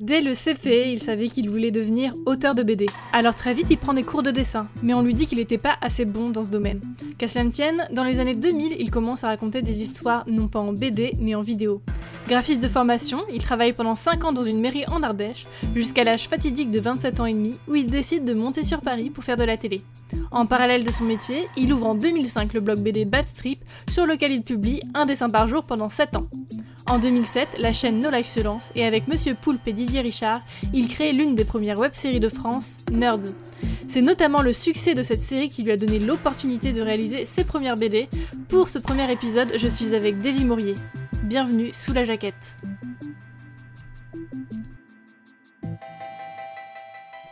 Dès le CP, il savait qu'il voulait devenir auteur de BD. Alors très vite, il prend des cours de dessin, mais on lui dit qu'il n'était pas assez bon dans ce domaine. Qu'à cela ne tienne, dans les années 2000, il commence à raconter des histoires non pas en BD, mais en vidéo. Graphiste de formation, il travaille pendant 5 ans dans une mairie en Ardèche, jusqu'à l'âge fatidique de 27 ans et demi, où il décide de monter sur Paris pour faire de la télé. En parallèle de son métier, il ouvre en 2005 le blog BD Bad Strip, sur lequel il publie un dessin par jour pendant 7 ans. En 2007, la chaîne No Life se lance et avec Monsieur Poulpe et Didier Richard, il crée l'une des premières web-séries de France, Nerds. C'est notamment le succès de cette série qui lui a donné l'opportunité de réaliser ses premières BD. Pour ce premier épisode, je suis avec Davy Mourier. Bienvenue sous la jaquette.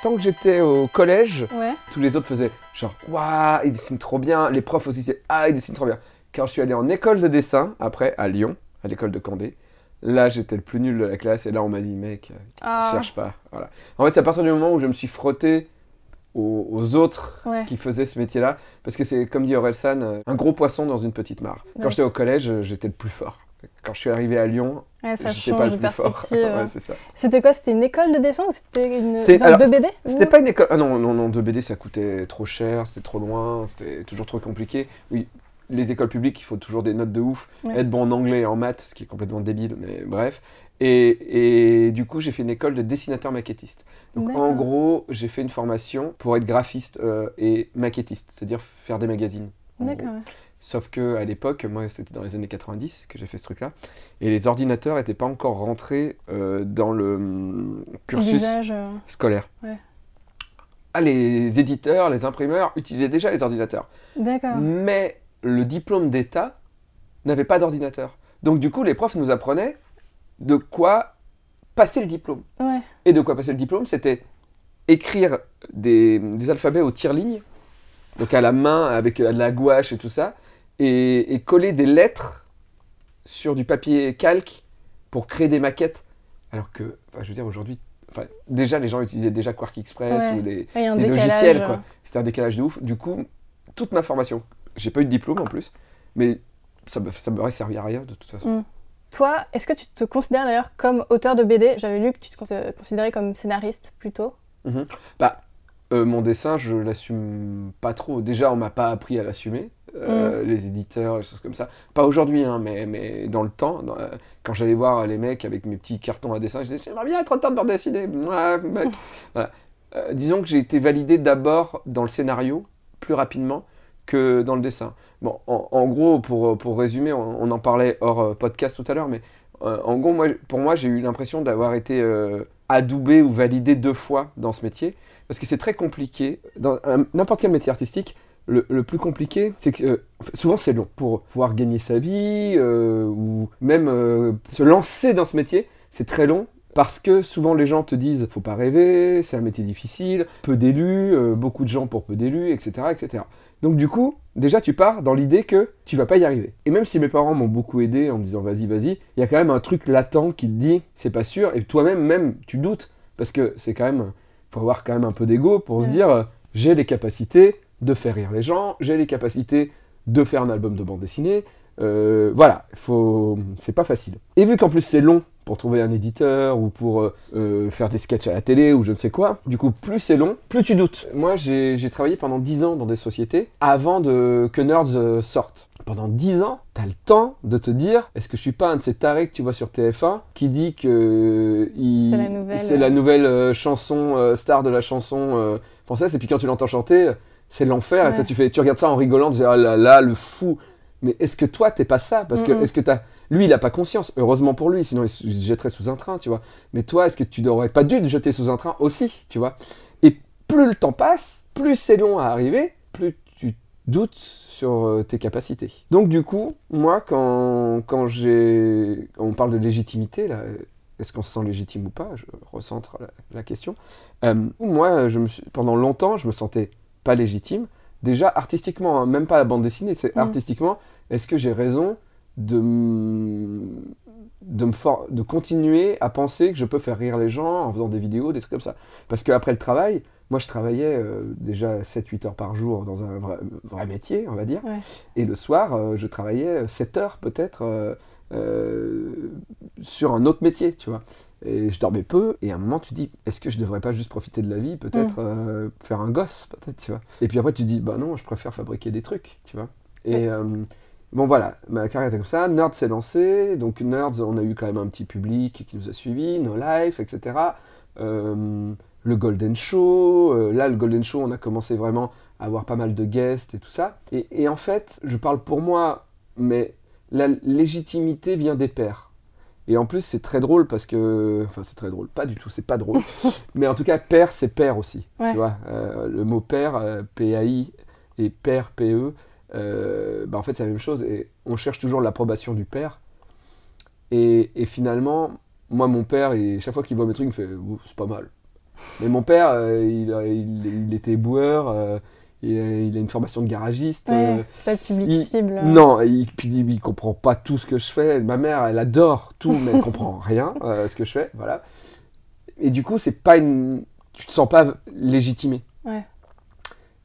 Tant que j'étais au collège, Ouais. tous les autres faisaient genre waouh, il dessine trop bien. Les profs aussi, c'est ah, il dessine trop bien. Quand je suis allé en école de dessin, après à Lyon, à l'école de Candé, là j'étais le plus nul de la classe et là on m'a dit mec, euh, Ah, cherche pas. Voilà. En fait, c'est à partir du moment où je me suis frotté aux, aux autres Ouais. qui faisaient ce métier-là, parce que c'est comme dit Orelsan, euh, un gros poisson dans une petite mare. Quand j'étais au collège, euh, j'étais le plus fort. Quand je suis arrivé à Lyon, Ouais, ça j'étais pas le plus fort. ça. C'était quoi C'était une école de dessin ou c'était une alors, de BD C'était pas une école. Ah non, non, non, de BD ça coûtait trop cher, c'était trop loin, c'était toujours trop compliqué. Oui, les écoles publiques, il faut toujours des notes de ouf, Ouais. être bon en anglais et en maths, ce qui est complètement débile, mais bref. Et, et du coup, j'ai fait une école de dessinateur maquettiste. Donc en gros, j'ai fait une formation pour être graphiste euh, et maquettiste, c'est-à-dire faire des magazines. D'accord. Sauf que à l'époque, moi c'était dans les années 90 que j'ai fait ce truc-là, et les ordinateurs n'étaient pas encore rentrés euh, dans le hum, cursus Visage. euh, scolaire. Ouais. Ah, les éditeurs, les imprimeurs utilisaient déjà les ordinateurs. D'accord. Mais le diplôme d'État n'avait pas d'ordinateur. Donc du coup, les profs nous apprenaient de quoi passer le diplôme. Ouais. Et de quoi passer le diplôme, c'était écrire des, des alphabets au tire-ligne, donc à la main avec euh, de la gouache et tout ça, et, et coller des lettres sur du papier calque pour créer des maquettes. Alors que, enfin, je veux dire, aujourd'hui, déjà les gens utilisaient déjà Quark Express Ouais. ou des, logiciels, euh, quoi. C'était un décalage de ouf. Du coup, toute ma formation, j'ai pas eu de diplôme en plus, mais ça me- ça m'aurait servi à rien de toute façon. Mm. Toi, est-ce que tu te considères d'ailleurs comme auteur de BD J'avais lu que tu te considé- considérais comme scénariste plutôt. Bah, euh, mon dessin, je l'assume pas trop. Déjà, on m'a pas appris à l'assumer, euh, les éditeurs, les choses comme ça. Pas aujourd'hui, hein, mais, mais dans le temps, dans, euh, quand j'allais voir les mecs avec mes petits cartons à dessin, je disais J'aimerais bien être auteur de bande dessinée. Voilà. Disons que j'ai été validé d'abord dans le scénario, plus rapidement que dans le dessin. Bon, en, gros, pour, pour résumer, on, en parlait hors euh, podcast tout à l'heure, mais euh, en gros, moi, pour moi, j'ai eu l'impression d'avoir été euh, adoubé ou validé deux fois dans ce métier, parce que c'est très compliqué. Dans n'importe quel métier artistique, le, le plus compliqué, c'est que souvent c'est long. Pour pouvoir gagner sa vie, ou même se lancer dans ce métier, c'est très long. Parce que souvent les gens te disent faut pas rêver, c'est un métier difficile, peu d'élus, beaucoup de gens pour peu d'élus, etc., etc. Donc du coup, déjà tu pars dans l'idée que tu vas pas y arriver. Et même si mes parents m'ont beaucoup aidé en me disant vas-y, vas-y, il y a quand même un truc latent qui te dit c'est pas sûr, et toi-même, même, tu doutes, parce que c'est quand même, faut avoir quand même un peu d'ego pour se dire euh, j'ai les capacités de faire rire les gens, j'ai les capacités de faire un album de bande dessinée, euh, voilà, faut... c'est pas facile. Et vu qu'en plus c'est long pour trouver un éditeur ou pour euh, euh, faire des sketchs à la télé ou je ne sais quoi, du coup plus c'est long, plus tu doutes. Moi j'ai travaillé pendant 10 ans dans des sociétés avant de, que Nerds sorte. Pendant 10 ans, t'as le temps de te dire est-ce que je suis pas un de ces tarés que tu vois sur TF1 qui dit que il- C'est la nouvelle, c'est la nouvelle chanson star de la chanson française et puis quand tu l'entends chanter c'est l'enfer et toi tu fais tu regardes ça en rigolant tu dis oh là là le fou mais est-ce que toi t'es pas ça? Parce que est-ce que t'as lui il a pas conscience. Heureusement pour lui sinon il se jetterait sous un train tu vois. Mais toi est-ce que tu n'aurais pas dû te jeter sous un train aussi tu vois? Et plus le temps passe plus c'est long à arriver plus tu doutes sur euh, tes capacités. Donc du coup moi quand quand j'ai on parle de légitimité là est-ce qu'on se sent légitime ou pas? Je recentre la, la question. Euh, moi, je me suis, pendant longtemps, je me sentais pas légitime. Déjà, artistiquement, hein, même pas la bande dessinée, c'est Mm. artistiquement, est-ce que j'ai raison de, de, me for- de continuer à penser que je peux faire rire les gens en faisant des vidéos, des trucs comme ça? Parce qu'après le travail, moi, je travaillais euh, déjà 7-8 heures par jour dans un vrai, vrai métier, on va dire. Ouais. Et le soir, euh, je travaillais 7 heures peut-être euh, sur un autre métier, tu vois. Et je dormais peu, et à un moment tu dis, est-ce que je devrais pas juste profiter de la vie, peut-être euh, faire un gosse, peut-être, tu vois? Et puis après tu dis, bah non, je préfère fabriquer des trucs, tu vois? Et Ouais. Bon voilà, ma carrière était comme ça, Nerds s'est lancé, donc Nerds, on a eu quand même un petit public qui nous a suivis, No Life, etc. Euh, le Golden Show, euh, là le Golden Show, on a commencé vraiment à avoir pas mal de guests et tout ça. Et, et en fait, je parle pour moi, mais la légitimité vient des pairs. Et en plus, c'est très drôle parce que. Enfin, c'est très drôle. Pas du tout, c'est pas drôle. Mais en tout cas, père, c'est père aussi. Ouais. Tu vois, Euh, le mot père, P-A-I, et père, P-E, euh, bah, en fait, c'est la même chose. Et on cherche toujours l'approbation du père. Et, et finalement, moi, mon père, et chaque fois qu'il voit mes trucs, il me fait c'est pas mal. Mais mon père, euh, il, il, il était boueur, euh, et, euh, il a une formation de garagiste. Ouais, c'est pas le public il- cible. non, il, il, il comprend pas tout ce que je fais. Ma mère, elle adore tout, mais elle comprend rien à ce que je fais, voilà. Et du coup, c'est pas une, tu te sens pas légitimé. Ouais.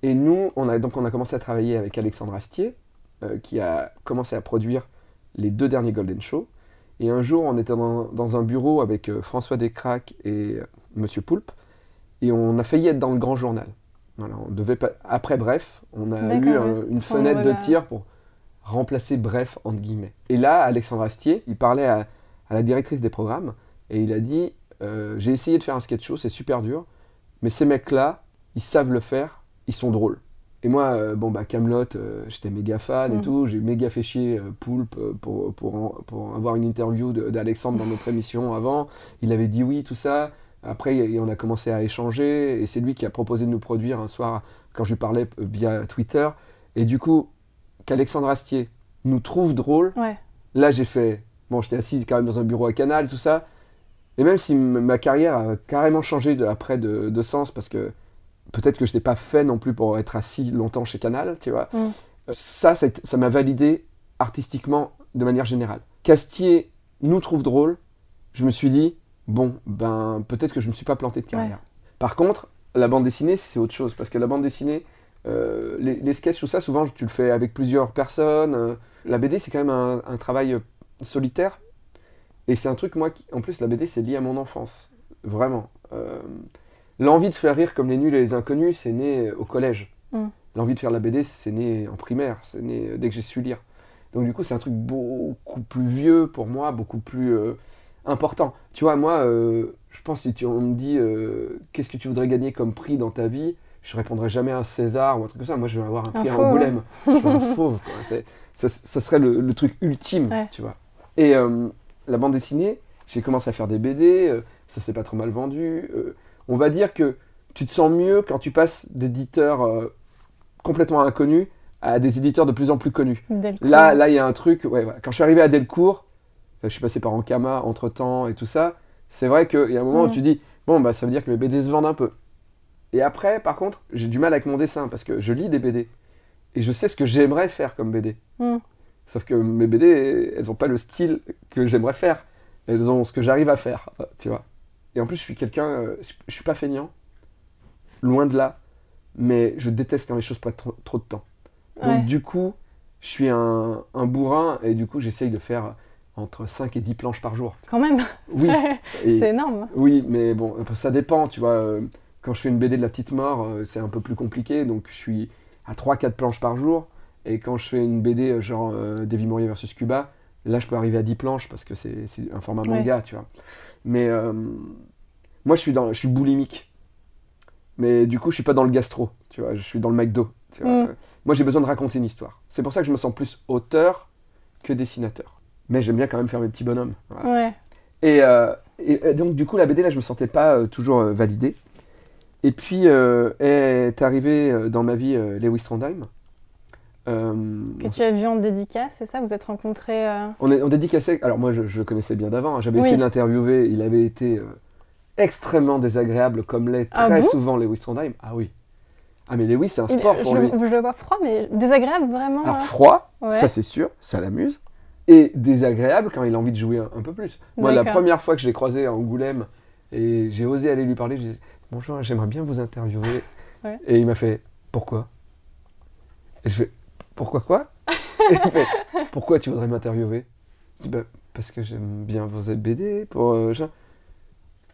Et nous, on a donc on a commencé à travailler avec Alexandre Astier, euh, qui a commencé à produire les deux derniers Golden Show. Et un jour, on était dans, dans un bureau avec euh, François Descraques et euh, Monsieur Poulpe, et on a failli être dans le grand journal. Voilà, on devait pas... Après Bref, on a eu un- une fenêtre voilà. de tir pour remplacer Bref, entre guillemets. Et là, Alexandre Astier, il parlait à, à la directrice des programmes, et il a dit, euh, j'ai essayé de faire un sketch show, c'est super dur, mais ces mecs-là, ils savent le faire, ils sont drôles. Et moi, euh, bon, bah, Camelot, j'étais méga fan et Mm. tout. J'ai méga fait chier euh, Poulpe euh, pour, pour, pour avoir une interview d'Alexandre dans notre émission avant. Il avait dit oui, tout ça. Après, on a commencé à échanger et c'est lui qui a proposé de nous produire un soir quand je lui parlais euh, via Twitter. Et du coup, qu'Alexandre Astier nous trouve drôle, Ouais. là j'ai fait. Bon, j'étais assis quand même dans un bureau à Canal, tout ça. Et même si ma carrière a carrément changé de, après de, de sens, parce que peut-être que je n'étais pas fait non plus pour être assis longtemps chez Canal, tu vois. Mm. Euh, Ça, ça m'a validé artistiquement de manière générale. Castier nous trouve drôle, je me suis dit, bon, ben peut-être que je ne me suis pas planté de carrière. Par contre, la bande dessinée, c'est autre chose, parce que la bande dessinée, euh, les, les sketchs, tout ça, souvent tu le fais avec plusieurs personnes. euh, la BD, c'est quand même un, un travail solitaire. Et c'est un truc, moi, qui, en plus, la BD, c'est lié à mon enfance. Vraiment. Euh, L'envie de faire rire comme les nuls et les inconnus, c'est né au collège. Mm. L'envie de faire la BD, c'est né en primaire, c'est né euh, dès que j'ai su lire. Donc du coup, c'est un truc beaucoup plus vieux pour moi, beaucoup plus euh, important. Tu vois, moi, euh, je pense si tu, on me dit euh, qu'est-ce que tu voudrais gagner comme prix dans ta vie, je répondrai jamais un César ou un truc comme ça. Moi, je veux avoir un Un prix à Angoulême. Je veux un fauve. quoi. Ça, ça serait le, le truc ultime, Ouais. tu vois. Et euh, la bande dessinée, j'ai commencé à faire des BD, euh, ça s'est pas trop mal vendu. On va dire que tu te sens mieux quand tu passes d'éditeurs euh, complètement inconnus à des éditeurs de plus en plus connus. Delcourt. Là, là, il y a un truc. Ouais, voilà. Quand je suis arrivé à Delcourt, euh, je suis passé par Ankama entre temps et tout ça. C'est vrai qu'il y a un moment où Mm. tu dis bon, bah, ça veut dire que mes BD se vendent un peu. Et après, par contre, j'ai du mal avec mon dessin parce que je lis des BD et je sais ce que j'aimerais faire comme BD. Mm. Sauf que mes BD, elles n'ont pas le style que j'aimerais faire. Elles ont ce que j'arrive à faire, tu vois. Et en plus, je suis quelqu'un, euh, je, suis pas feignant, loin de là, mais je déteste quand les choses prennent trop, trop de temps. Donc Ouais. du coup, je suis un, un bourrin et du coup, j'essaye de faire entre 5 et 10 planches par jour. Quand même, Oui, c'est énorme. oui, mais bon, ça dépend, tu vois. euh, Quand je fais une BD de la petite mort, euh, c'est un peu plus compliqué, donc je suis à 3-4 planches par jour. Et quand je fais une BD genre euh, Davy Mourier versus Cuba, là je peux arriver à 10 planches parce que c'est c'est un format manga, tu vois. Mais euh, moi je suis, dans, je suis boulimique. Mais du coup je suis pas dans le gastro, tu vois, je suis dans le McDo. Tu vois. Mm. Moi j'ai besoin de raconter une histoire. C'est pour ça que je me sens plus auteur que dessinateur. Mais j'aime bien quand même faire mes petits bonhommes. voilà. Ouais. Et, euh, et, euh, donc, du coup, la BD, là, je me sentais pas euh, toujours euh, validé. Et puis, est arrivé dans ma vie Lewis Trondheim. Euh, Que tu as vu en dédicace, c'est ça? Vous êtes rencontrés euh, on, est, on dédicaçait. Alors, moi, je, je le connaissais bien d'avant. hein. J'avais Oui. essayé de l'interviewer. Il avait été euh, extrêmement désagréable, comme l'est Ah très bon? souvent Lewis Trondheim. Ah oui. Ah, mais Lewis, c'est un sport je, pour le- lui. je le vois froid, mais désagréable vraiment. Alors, froid, Ouais. ça c'est sûr, ça l'amuse. Et désagréable quand il a envie de jouer un, un peu plus. Moi, la première fois que je l'ai croisé à Angoulême et j'ai osé aller lui parler, je disais Bonjour, j'aimerais bien vous interviewer. Ouais. Et il m'a fait Pourquoi? Et je fais Pourquoi quoi Et il fait Pourquoi tu voudrais m'interviewer? Je dis Bah, parce que j'aime bien vos BD. Pour, euh.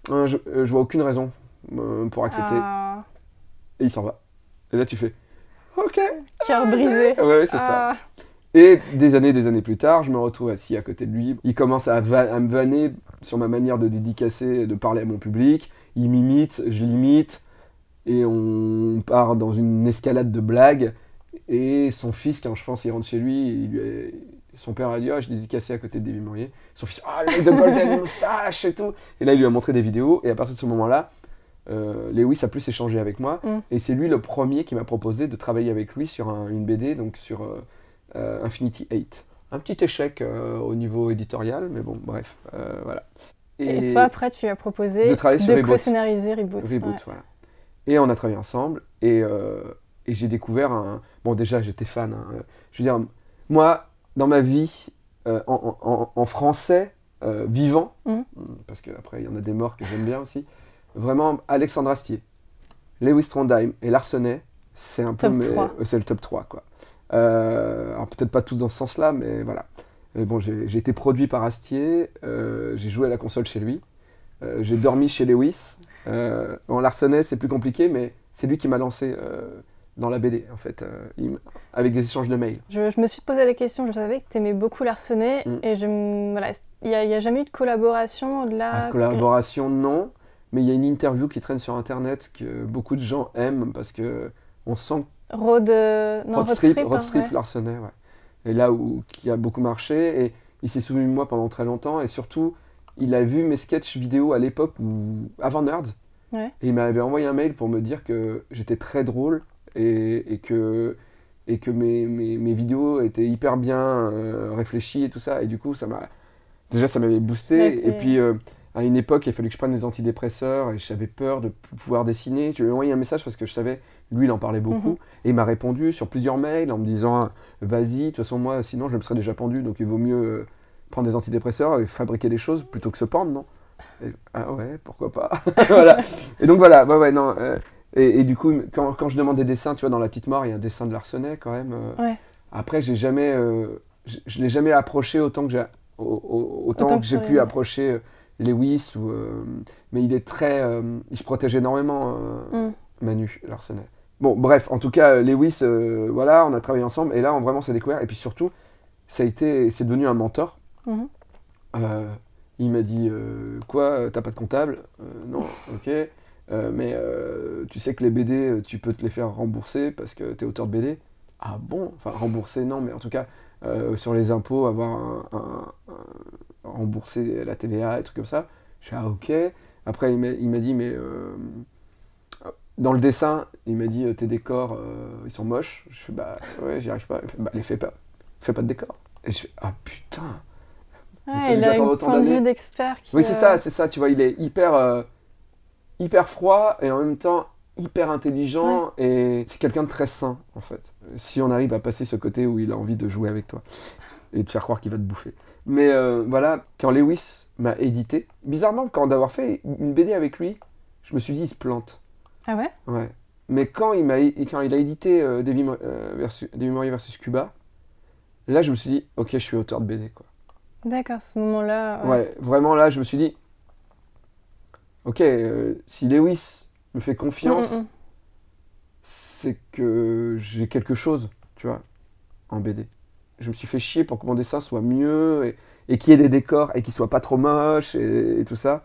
Euh, je, euh, je vois aucune raison euh, pour accepter. Ah, Et il s'en va. Et là, tu fais Ok. cœur brisé. Ouais, c'est ça. Ah, Et des années, des années plus tard, je me retrouve assis à côté de lui. Il commence à, va- à me vanner sur ma manière de dédicacer et de parler à mon public. Il m'imite, je l'imite. Et on part dans une escalade de blagues. Et son fils, quand je pense, il rentre chez lui, il lui a- son père a dit Ah, je dédicacé à côté de David Mourier. Son fils Ah, le mec de Golden Moustache et tout. Et là, il lui a montré des vidéos. Et à partir de ce moment-là, euh, Lewis a plus échangé avec moi. Mm. Et c'est lui le premier qui m'a proposé de travailler avec lui sur un- une BD, donc sur euh, euh, Infinity 8. Un petit échec au niveau éditorial, mais bon, bref, voilà. Et, toi, après, tu lui as proposé De travailler sur Reboot. co-scénariser Reboot. Reboot, Ouais. voilà. Et on a travaillé ensemble, et, et j'ai découvert un... Bon, déjà, j'étais fan. hein. Je veux dire, moi, dans ma vie, euh, en, en- en français, euh, vivant, Mhm. parce qu'après, il y en a des morts que j'aime bien aussi, vraiment, Alexandre Astier, Lewis Trondheim et Larsenet, c'est un peu... Top mes- 3. euh, C'est le top 3, quoi. Euh, alors, peut-être pas tous dans ce sens-là, mais voilà. Bon, j'ai été produit par Astier, j'ai joué à la console chez lui, j'ai dormi chez Lewis. Bon, Larsenet, c'est plus compliqué, mais c'est lui qui m'a lancé euh, dans la BD, en fait, euh, avec des échanges de mails. Je, je me suis posé la question, je savais que tu aimais beaucoup Larsenet, Mm. et je m- voilà, il n'y a, jamais eu de collaboration au-delà. Ah, collaboration, non, mais il y a une interview qui traîne sur Internet que beaucoup de gens aiment parce que on sent Road, euh, non, Road Road Strip, Strip, Road hein, Strip ouais. Larsenet, ouais. Et là où qui a beaucoup marché, et il s'est souvenu de moi pendant très longtemps, et surtout, il a vu mes sketchs vidéo à l'époque avant Nerds, Ouais. et il m'avait envoyé un mail pour me dire que j'étais très drôle et, et que et que mes, mes, mes vidéos étaient hyper bien euh, réfléchies et tout ça, et du coup, ça m'a déjà ça m'avait boosté, Ouais, et puis euh, à une époque, il a fallu que je prenne des antidépresseurs et j'avais peur de pouvoir dessiner. Je lui ai envoyé un message parce que je savais, lui, il en parlait beaucoup. Mhm. Et il m'a répondu sur plusieurs mails en me disant Vas-y, de toute façon, moi, sinon, je me serais déjà pendu, donc il vaut mieux euh, prendre des antidépresseurs et fabriquer des choses plutôt que se pendre, non? Et- Ah ouais, pourquoi pas? Voilà. Et donc voilà, ouais, ouais, non. euh, et, et du coup, quand, quand je demande des dessins, tu vois, dans La Petite Mort, il y a un dessin de Larsenet quand même. euh. Ouais. Après, j'ai jamais. euh, je je l'ai jamais approché autant que j'ai. au- au- Autant, Autant que que j'ai pu approcher euh, Lewis ou euh, mais il est très il se protège énormément Mm. Manu Larsenet. Bon, bref, en tout cas, Lewis, voilà, on a travaillé ensemble et là, on vraiment s'est découvert. Et puis surtout, ça a été, c'est devenu un mentor. Mhm. Euh, il m'a dit quoi, t'as pas de comptable? Non, ok. Euh, mais euh, tu sais que les BD, euh, tu peux te les faire rembourser parce que t'es auteur de BD. Ah bon? Enfin, rembourser, non, mais en tout cas, euh, sur les impôts, avoir un, un- un- rembourser la TVA et trucs comme ça. Je fais ah ok. Après, il m'a il dit, mais dans le dessin, il m'a dit, tes décors, ils sont moches. Je fais, bah ouais, j'y arrive pas. Il fait, bah les fais pas. Fais pas de décors. Et je fais, ah putain. Ouais, il que a autant point de vue d'années. d'expert. qui, Oui, c'est ça, c'est ça, tu vois, il est hyper, hyper froid et en même temps hyper intelligent et c'est quelqu'un de très sain en fait. Si on arrive à passer ce côté où il a envie de jouer avec toi et de faire croire qu'il va te bouffer. Mais euh, voilà, quand Lewis m'a édité, bizarrement, quand d'avoir fait une BD avec lui, je me suis dit, il se plante. Ah ouais? Ouais. Mais quand il, m'a, quand il a édité euh, David, euh, versus, David versus Cuba, là je me suis dit, ok, je suis auteur de BD quoi. D'accord, ce moment-là. ouais. Ouais, vraiment là, je me suis dit, ok, euh, si Lewis me fait confiance, Mm, mm, c'est que j'ai quelque chose, tu vois, en BD. Je me suis fait chier pour que mon dessin soit mieux et, et qu'il y ait des décors et qu'il soit pas trop moche et, et tout ça.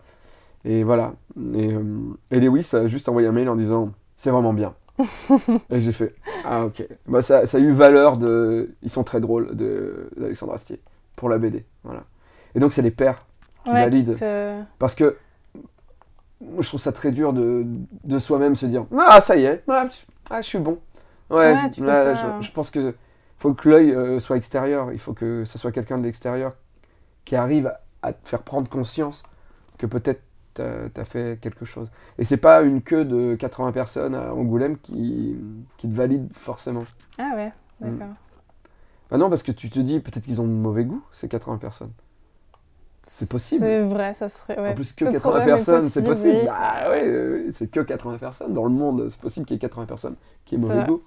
Et voilà. Et, euh, et Lewis a juste envoyé un mail en disant, c'est vraiment bien. et j'ai fait, ah ok. Bah, ça, ça a eu valeur de. Ils sont très drôles de- d'Alexandre Astier pour la BD. Voilà. Et donc c'est les pairs qui Ouais, qui valident. te- Parce que je trouve ça très dur de, de soi-même se dire Ah, ça y est, ah, ah, je suis bon. Ouais, Ouais, tu peux là, là, pas- je, je pense que faut que l'œil euh, soit extérieur. Il faut que ce soit quelqu'un de l'extérieur qui arrive à, à te faire prendre conscience que peut-être t'as as fait quelque chose. Et c'est pas une queue de 80 personnes à Angoulême qui, qui te valide forcément. Ah ouais, Mm. d'accord. Ah non, parce que tu te dis peut-être qu'ils ont de mauvais goût, ces 80 personnes. C'est possible. C'est vrai, ça serait. Ouais. En plus, que Peu 80 probable, mais personnes, c'est possible. oui, bah ouais, c'est que 80 personnes. Dans le monde, c'est possible qu'il y ait 80 personnes qui aient mauvais goût.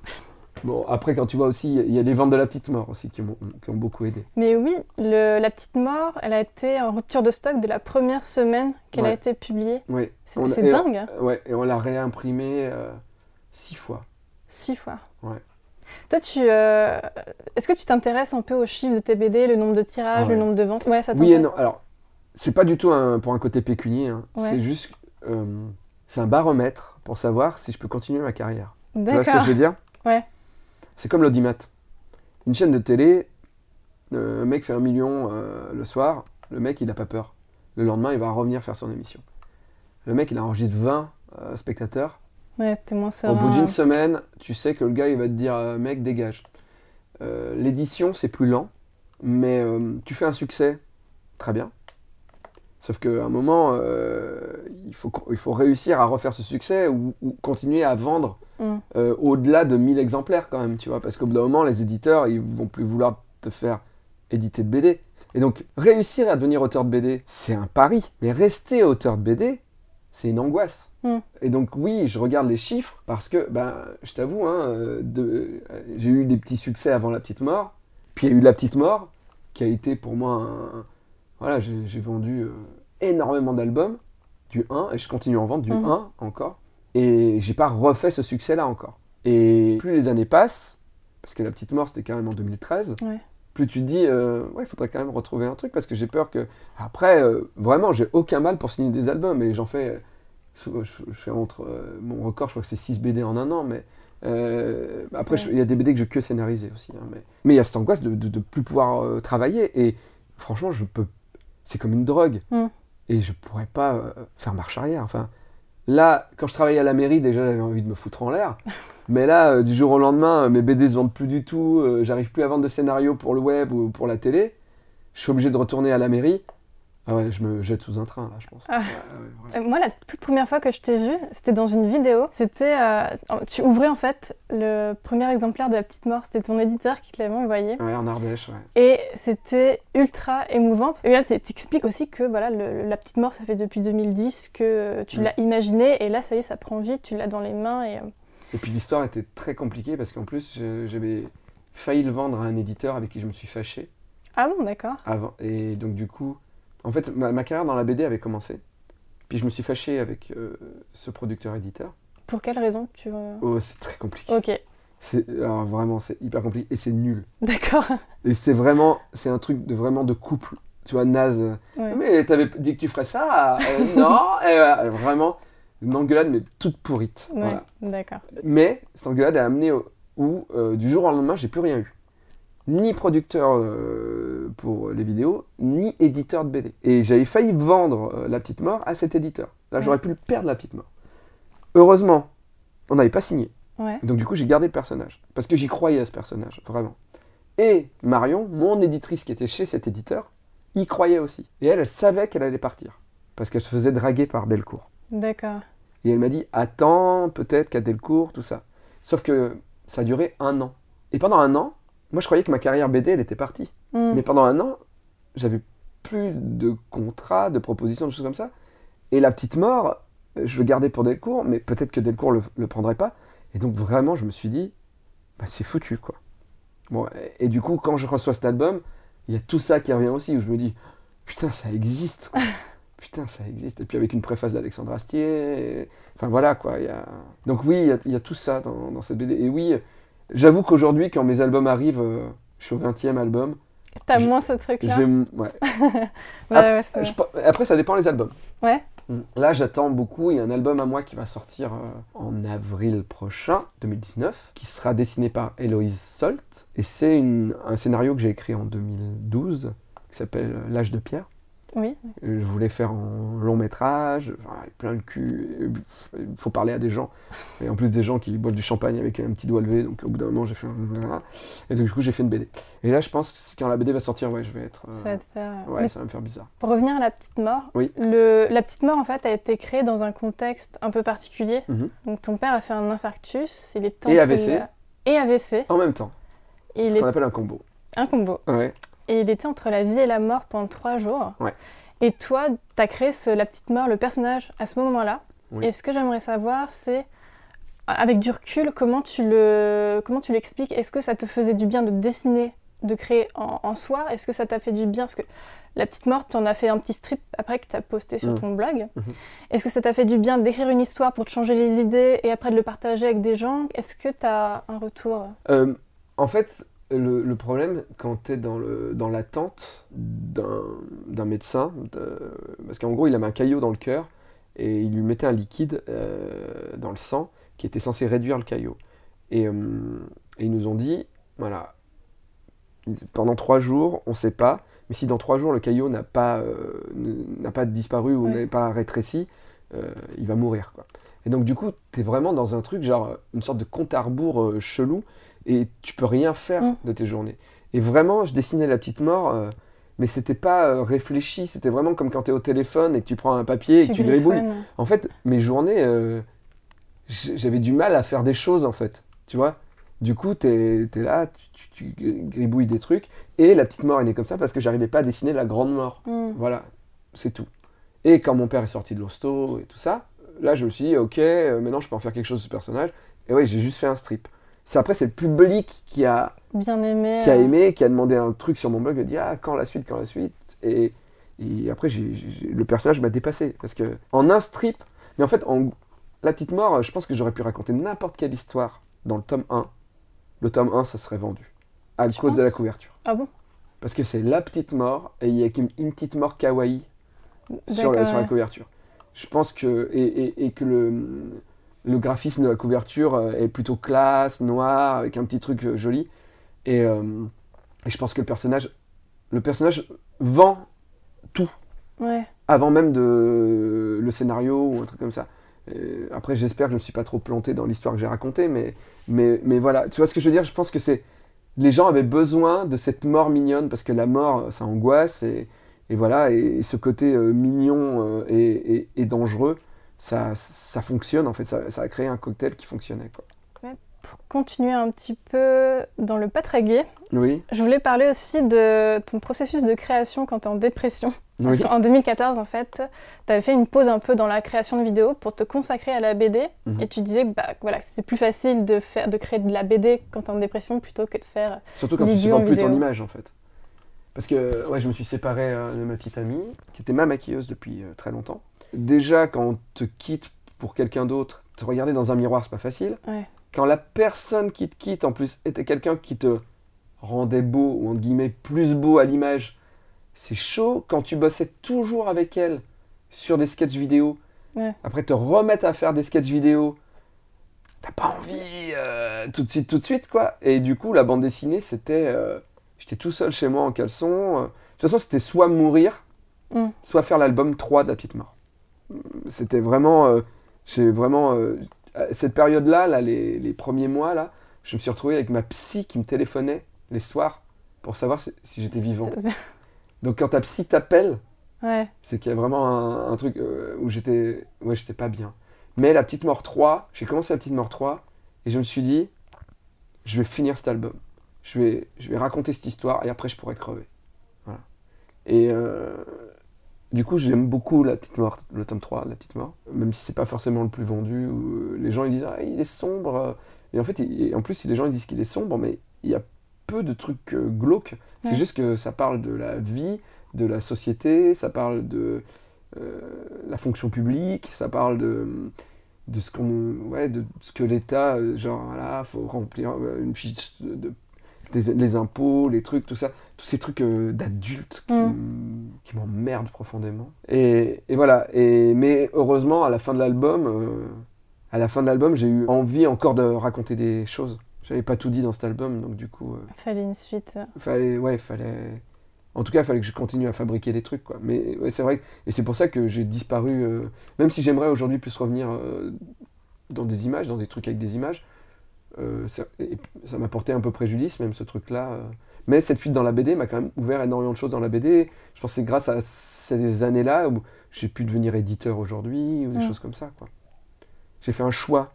Bon, après, quand tu vois aussi, il y a les ventes de la petite mort aussi qui, m'ont- qui ont beaucoup aidé. Mais oui, le- la petite mort, elle a été en rupture de stock dès la première semaine qu'elle a été publiée. Oui. C'est dingue, hein. Ouais, et on l'a réimprimé euh, six fois. six fois. Ouais. Toi, tu, euh, est-ce que tu t'intéresses un peu aux chiffres de tes BD, le nombre de tirages, Ouais. le nombre de ventes? Ouais, ça Oui et non. Alors, c'est pas du tout un- pour un côté pécunier. hein. Ouais. C'est juste. euh, c'est un baromètre pour savoir si je peux continuer ma carrière. Tu vois ce que je veux dire? Ouais. C'est comme l'audimat. Une chaîne de télé, euh, un mec fait un million euh, le soir, le mec il a pas peur. Le lendemain, il va revenir faire son émission. Le mec, il enregistre 20 euh, spectateurs. Ouais, t'es moins Au serein. bout d'une semaine, tu sais que le gars, il va te dire euh, mec, dégage. Euh, L'édition, c'est plus lent, mais euh, tu fais un succès, très bien. Sauf qu'à un moment, euh, il, faut, il faut réussir à refaire ce succès ou, ou continuer à vendre Mm. euh, au-delà de 1000 exemplaires quand même, tu vois. Parce qu'au bout d'un moment, les éditeurs, ils vont plus vouloir te faire éditer de BD. Et donc, réussir à devenir auteur de BD, c'est un pari. Mais rester auteur de BD, c'est une angoisse. Mm. Et donc, oui, je regarde les chiffres parce que, ben, je t'avoue, hein, euh, euh, j'ai eu des petits succès avant La Petite Mort. Puis il y a eu La Petite Mort, qui a été pour moi un. Voilà, j'ai vendu euh, énormément d'albums, du 1, et je continue à en vendre du Mhm. 1 encore. Et j'ai pas refait ce succès-là encore. Et plus les années passent, parce que La Petite Mort, c'était quand même en 2013, Ouais. plus tu te dis, euh, ouais, il faudrait quand même retrouver un truc, parce que j'ai peur que. Après, euh, vraiment, j'ai aucun mal pour signer des albums, et j'en fais. je, je fais entre. mon record, je crois que c'est 6 BD en un an, mais. euh, après, il y a des BD que je que scénarisé aussi. hein, mais mais il y a cette angoisse de ne plus pouvoir euh, travailler. Et franchement, je peux. C'est comme une drogue. Mm. Et je pourrais pas euh, faire marche arrière. Enfin, là, quand je travaillais à la mairie, déjà, j'avais envie de me foutre en l'air. Mais là, euh, du jour au lendemain, euh, mes BD se vendent plus du tout. J'arrive plus à vendre de scénarios pour le web ou pour la télé. Je suis obligé de retourner à la mairie. Ah ouais, je me jette sous un train, là, je pense. Ah. Ouais, ouais, vraiment. Euh, Moi, la toute première fois que je t'ai vu, c'était dans une vidéo. C'était, euh, tu ouvrais en fait le premier exemplaire de La Petite Mort. C'était ton éditeur qui te l'avait envoyé. Ouais, en Ardèche, ouais. Et c'était ultra émouvant. Et là, tu expliques aussi que voilà, le- La Petite Mort, ça fait depuis 2010 que tu Mm. l'as imaginé. Et là, ça y est, ça prend vie. Tu l'as dans les mains. Et, euh, Et puis l'histoire était très compliquée parce qu'en plus, j'avais failli le vendre à un éditeur avec qui je me suis fâché Ah bon, d'accord. avant. Et donc, du coup, en fait, ma, ma carrière dans la BD avait commencé. Puis je me suis fâché avec euh, ce producteur-éditeur. Pour quelle raison tu... euh, Oh, c'est très compliqué. Ok, C'est vraiment, c'est hyper compliqué et c'est nul. d'accord. Et c'est vraiment, c'est un truc de vraiment de couple. Tu vois, naze. Ouais. Mais t'avais dit que tu ferais ça euh, Non Vraiment, une engueulade, mais toute pourrite. Ouais, Voilà. d'accord. Mais cette engueulade a amené au- où, du jour au lendemain, j'ai plus rien eu. Ni producteur euh, pour les vidéos, ni éditeur de BD. Et j'avais failli vendre euh, La Petite Mort à cet éditeur. Là, j'aurais pu le perdre, La Petite Mort. Heureusement, on n'avait pas signé. Ouais. Donc du coup, j'ai gardé le personnage. Parce que j'y croyais à ce personnage, vraiment. Et Marion, mon éditrice qui était chez cet éditeur, y croyait aussi. Et elle, elle savait qu'elle allait partir. Parce qu'elle se faisait draguer par Delcourt. D'accord. Et elle m'a dit, attends, peut-être qu'à Delcourt, tout ça. Sauf que ça a duré un an. Et pendant un an, moi je croyais que ma carrière BD, elle était partie. Hmm. Mais pendant un an, j'avais plus de contrats, de propositions, de choses comme ça. Et la petite mort, euh, je le gardais pour Delcourt, mais peut-être que Delcourt le, le prendrait pas. Et donc vraiment, je me suis dit, bah, c'est foutu quoi. Bon, et, et du coup, quand je reçois cet album, il y a tout ça qui revient aussi, où je me dis, putain, ça existe. quoi. putain, ça existe. Et puis avec une préface d'Alexandre Astier. et- Enfin voilà quoi. il Y a... Donc oui, il y a, il y a tout ça dans, dans cette BD. Et oui, j'avoue qu'aujourd'hui, quand mes albums arrivent, euh, je suis au 20e album. T'as moins ce truc-là ouais. Je Après, ça dépend les albums. Ouais. Mm. Là, j'attends beaucoup. Il y a un album à moi qui va sortir euh, en avril prochain, 2019, qui sera dessiné par Héloïse Solt. Et c'est un scénario que j'ai écrit en 2012, qui s'appelle euh, L'âge de pierre. Oui. Euh, Je voulais faire en long métrage, plein de cul. Il faut parler à des gens. Et en plus, des gens qui boivent du champagne avec un petit doigt levé. Donc, au bout d'un moment, j'ai fait un. Et donc, du coup, j'ai fait une BD. Et là, je pense que quand la BD va sortir, ouais, je vais être. euh, Ça va te faire. euh, Ouais, mais ça va me faire bizarre. Pour revenir à la petite mort, Oui. le, la petite mort en fait a été créée dans un contexte un peu particulier. Mhm. Donc ton père a fait un infarctus, il est Et entre AVC. Et AVC. En même temps. Et il Ce est qu'on appelle un combo. un combo. Ouais. Et il était entre la vie et la mort pendant trois jours. Ouais. Et toi, tu as créé ce- la petite mort, le personnage, à ce moment-là. Oui. Et ce que j'aimerais savoir, c'est avec du recul, comment tu le, comment tu l'expliques? Est-ce que ça te faisait du bien de dessiner, de créer en, soi? Est-ce que ça t'a fait du bien? Parce que la petite morte, tu en as fait un petit strip après que tu as posté sur mm. ton blog. Mm-hmm. Est-ce que ça t'a fait du bien d'écrire une histoire pour te changer les idées et après de le partager avec des gens? Est-ce que tu as un retour? Euh, En fait, le, problème, quand tu es dans, le, dans l'attente d'un, médecin, parce qu'en gros, il avait un caillot dans le cœur et il lui mettait un liquide euh, dans le sang qui était censé réduire le caillot. Et, euh, ils nous ont dit, voilà, pendant trois jours, on ne sait pas, mais si dans trois jours le caillot n'a pas, euh, n'a pas disparu ou n'est pas rétréci, il va mourir. Quoi. Et donc du coup, tu es vraiment dans un truc, genre une sorte de compte à rebours chelou, et tu peux rien faire mm. de tes journées. Et vraiment, je dessinais la petite mort, euh, mais c'était pas euh, réfléchi, c'était vraiment comme quand tu es au téléphone et que tu prends un papier et que tu gribouilles. En fait, mes journées, euh, j'avais du mal à faire des choses, en fait, tu vois? Du coup, tu es, là, tu, gribouilles des trucs, et la petite mort est née comme ça parce que j'arrivais pas à dessiner la grande mort. Mm. Voilà, c'est tout. Et quand mon père est sorti de l'hosto et tout ça, là, je me suis dit, ok, maintenant je peux en faire quelque chose de ce personnage. Et ouais, j'ai juste fait un strip. C'est après, c'est le public qui a bien aimé, qui a aimé, qui a demandé un truc sur mon blog, a dit ah quand la suite, quand la suite? Et, et après, le personnage m'a dépassé parce que en un strip, mais en fait, en la petite mort, je pense que j'aurais pu raconter n'importe quelle histoire dans le tome 1. Le tome 1, ça serait vendu à cause de la couverture. Ah bon? Parce que c'est la petite mort et il y a une, petite mort kawaii sur la, sur la couverture. Je pense que et, et, et que le le graphisme de la couverture euh, est plutôt classe, noir, avec un petit truc euh, joli. Euh, et, je pense que le personnage, le personnage vend tout. Avant même de le scénario ou un truc comme ça. après, j'espère que je ne me suis pas trop planté dans l'histoire que j'ai racontée, mais, mais, mais voilà. Tu vois ce que je veux dire? Je pense que c'est. Les gens avaient besoin de cette mort mignonne parce que la mort, ça angoisse et, et voilà. Et, ce côté mignon et, dangereux, ça, ça fonctionne en fait, ça, ça, a créé un cocktail qui fonctionnait. Quoi. Pour continuer un petit peu dans le pas très gai, oui. je voulais parler aussi de ton processus de création quand tu es en dépression. Parce qu'en 2014, en fait, tu avais fait une pause un peu dans la création de vidéos pour te consacrer à la BD. Mhm. Et tu disais que bah, voilà, c'était plus facile de, faire, de créer de la BD quand tu es en dépression plutôt que de faire. Surtout quand tu supportes plus ton image, en fait. Parce que ouais, je me suis séparé euh, de ma petite amie, qui était ma maquilleuse depuis euh, très longtemps déjà, quand on te quitte pour quelqu'un d'autre, te regarder dans un miroir, c'est pas facile. Quand la personne qui te quitte, en plus, était quelqu'un qui te rendait beau, ou entre guillemets, plus beau à l'image, c'est chaud. Quand tu bossais toujours avec elle sur des sketchs vidéo, après te remettre à faire des sketchs vidéo, t'as pas envie euh, tout de suite, tout de suite, quoi. Et du coup, la bande dessinée, c'était. Euh, j'étais tout seul chez moi en caleçon. Euh. De toute façon, c'était soit mourir, mm. soit faire l'album 3 de La Petite Mort c'était vraiment. Euh, j'ai vraiment. Euh, cette période-là, là, les, les, premiers mois, là, je me suis retrouvé avec ma psy qui me téléphonait les soirs pour savoir si, j'étais vivant. Donc quand ta psy t'appelle, c'est qu'il y a vraiment un, truc euh, où j'étais ouais, j'étais pas bien. Mais la petite mort 3, j'ai commencé la petite mort 3 et je me suis dit, je vais finir cet album. Je vais, je vais raconter cette histoire et après je pourrai crever. Voilà. Et, du coup, j'aime beaucoup la petite mort, le tome 3, la petite mort, même si c'est pas forcément le plus vendu. Où les gens ils disent ah, il est sombre. Et en fait, en plus, les gens ils disent qu'il est sombre, mais il y a peu de trucs euh, glauques. C'est juste que ça parle de la vie, de la société, ça parle de euh, la fonction publique, ça parle de de ce qu'on ouais de ce que l'État euh, genre voilà faut remplir une fiche de les impôts, les trucs, tout ça, tous ces trucs euh, d'adultes qui, mm. m'emmerdent profondément. Et, voilà. Et, mais heureusement, à la fin de l'album, euh, à la fin de l'album, j'ai eu envie encore de raconter des choses. J'avais pas tout dit dans cet album, donc du coup. Il euh, fallait une suite. Fallait, ouais, fallait. En tout cas, il fallait que je continue à fabriquer des trucs, quoi. Mais ouais, c'est vrai, et c'est pour ça que j'ai disparu. même si j'aimerais aujourd'hui plus revenir dans des images, dans des trucs avec des images, euh, ça m'a porté un peu préjudice, même ce truc-là. Euh. Mais cette fuite dans la BD m'a quand même ouvert énormément de choses dans la BD. Je pense que c'est grâce à ces années-là où j'ai pu devenir éditeur aujourd'hui ou des choses comme ça. J'ai fait un choix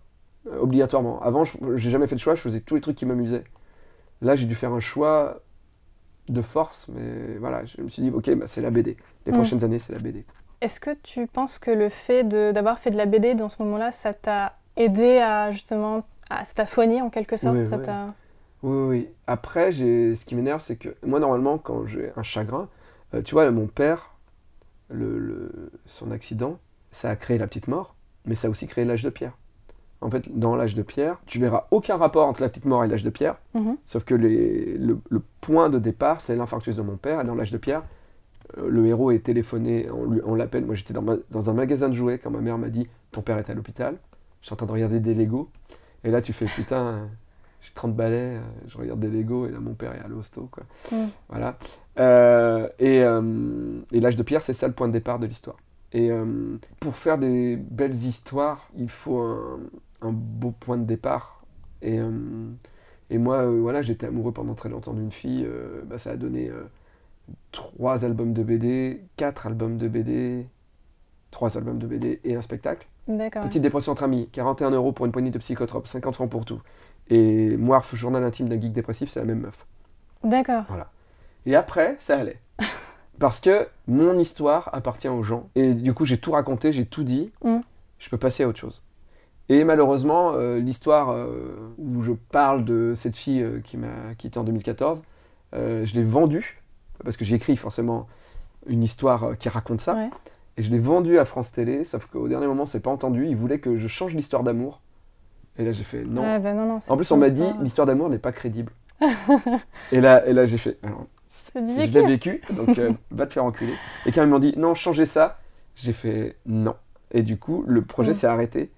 euh, obligatoirement. Avant, j'ai jamais fait de choix, je faisais tous les trucs qui m'amusaient. Là, j'ai dû faire un choix de force, mais voilà, je me suis dit, ok, bah, c'est la BD. Les prochaines années, c'est la BD. Est-ce que tu penses que le fait d'avoir fait de la BD dans ce moment-là, ça t'a aidé à justement. À, ça t'a soigné en quelque sorte Oui, ça t'a- Oui, oui. Après, ce qui m'énerve, c'est que moi, normalement, quand j'ai un chagrin, euh, tu vois, mon père, le, le- son accident, ça a créé la petite mort, mais ça a aussi créé l'âge de pierre. En fait, dans l'âge de pierre, tu verras aucun rapport entre la petite mort et l'âge de pierre, Mhm. sauf que les- le, le point de départ, c'est l'infarctus de mon père, et dans l'âge de pierre, euh, le héros est téléphoné, on, l'appelle, moi j'étais dans, dans un magasin de jouets quand ma mère m'a dit « ton père est à l'hôpital », je suis en train de regarder des Legos, et là tu fais « putain, j'ai 30 balais, je regarde des Legos, et là mon père est à l'hosto », quoi. Mm. Voilà. Euh, et euh, et l'âge de pierre, c'est ça le point de départ de l'histoire. Et euh, pour faire des belles histoires, il faut un, un beau point de départ. Et, et moi, voilà, j'étais amoureux pendant très longtemps d'une fille. bah, ça a donné trois albums de BD, quatre albums de BD, trois albums de BD et un spectacle. D'accord. Petite dépression entre amis, 41 euros pour une poignée de psychotropes, 50 francs pour tout. Et Moirf, journal intime d'un geek dépressif, c'est la même meuf. D'accord. Et après, ça allait. Parce que mon histoire appartient aux gens. Et du coup, j'ai tout raconté, j'ai tout dit. Mm. Je peux passer à autre chose. Et malheureusement, euh, l'histoire euh, où je parle de cette fille euh, qui m'a quitté en 2014, euh, je l'ai vendue. Parce que j'ai écrit forcément une histoire qui raconte ça. Ouais. Et je l'ai vendue à France Télé, sauf qu'au dernier moment, c'est pas entendu. Ils voulaient que je change l'histoire d'amour. Et là, j'ai fait non. Ouais, bah non, non, c'est En plus, on m'a dit histoire. l'histoire d'amour n'est pas crédible. et là, et là j'ai fait. alors, je vécu. l'ai vécu, donc euh, va te faire enculer. Et quand ils m'ont dit non, changez ça, j'ai fait non. Et du coup, le projet s'est arrêté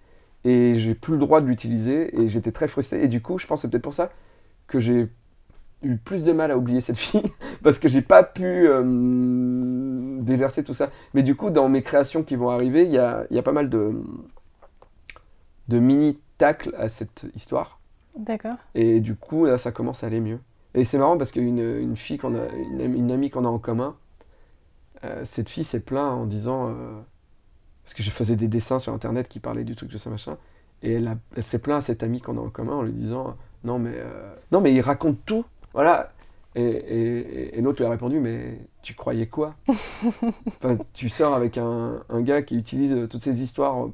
et j'ai plus le droit de l'utiliser et j'étais très frustré. Et du coup, je pense que c'est peut-être pour ça que j'ai eu plus de mal à oublier cette fille parce que j'ai pas pu euh, déverser tout ça. Mais du coup, dans mes créations qui vont arriver, il y a, il y a pas mal de, de mini tacles à cette histoire. D'accord. Et du coup, là, ça commence à aller mieux. Et c'est marrant parce qu'une une fille qu'on a, une, amie- une amie qu'on a en commun, euh, cette fille s'est plaint en disant, euh, parce que je faisais des dessins sur internet qui parlaient du truc de ça machin, et elle, a- elle s'est plaint à cette amie qu'on a en commun en lui disant, non mais, euh, non mais il raconte tout, voilà. Et, et, et l'autre lui a répondu, mais tu croyais quoi? Enfin, tu sors avec un, un gars qui utilise euh, toutes ces histoires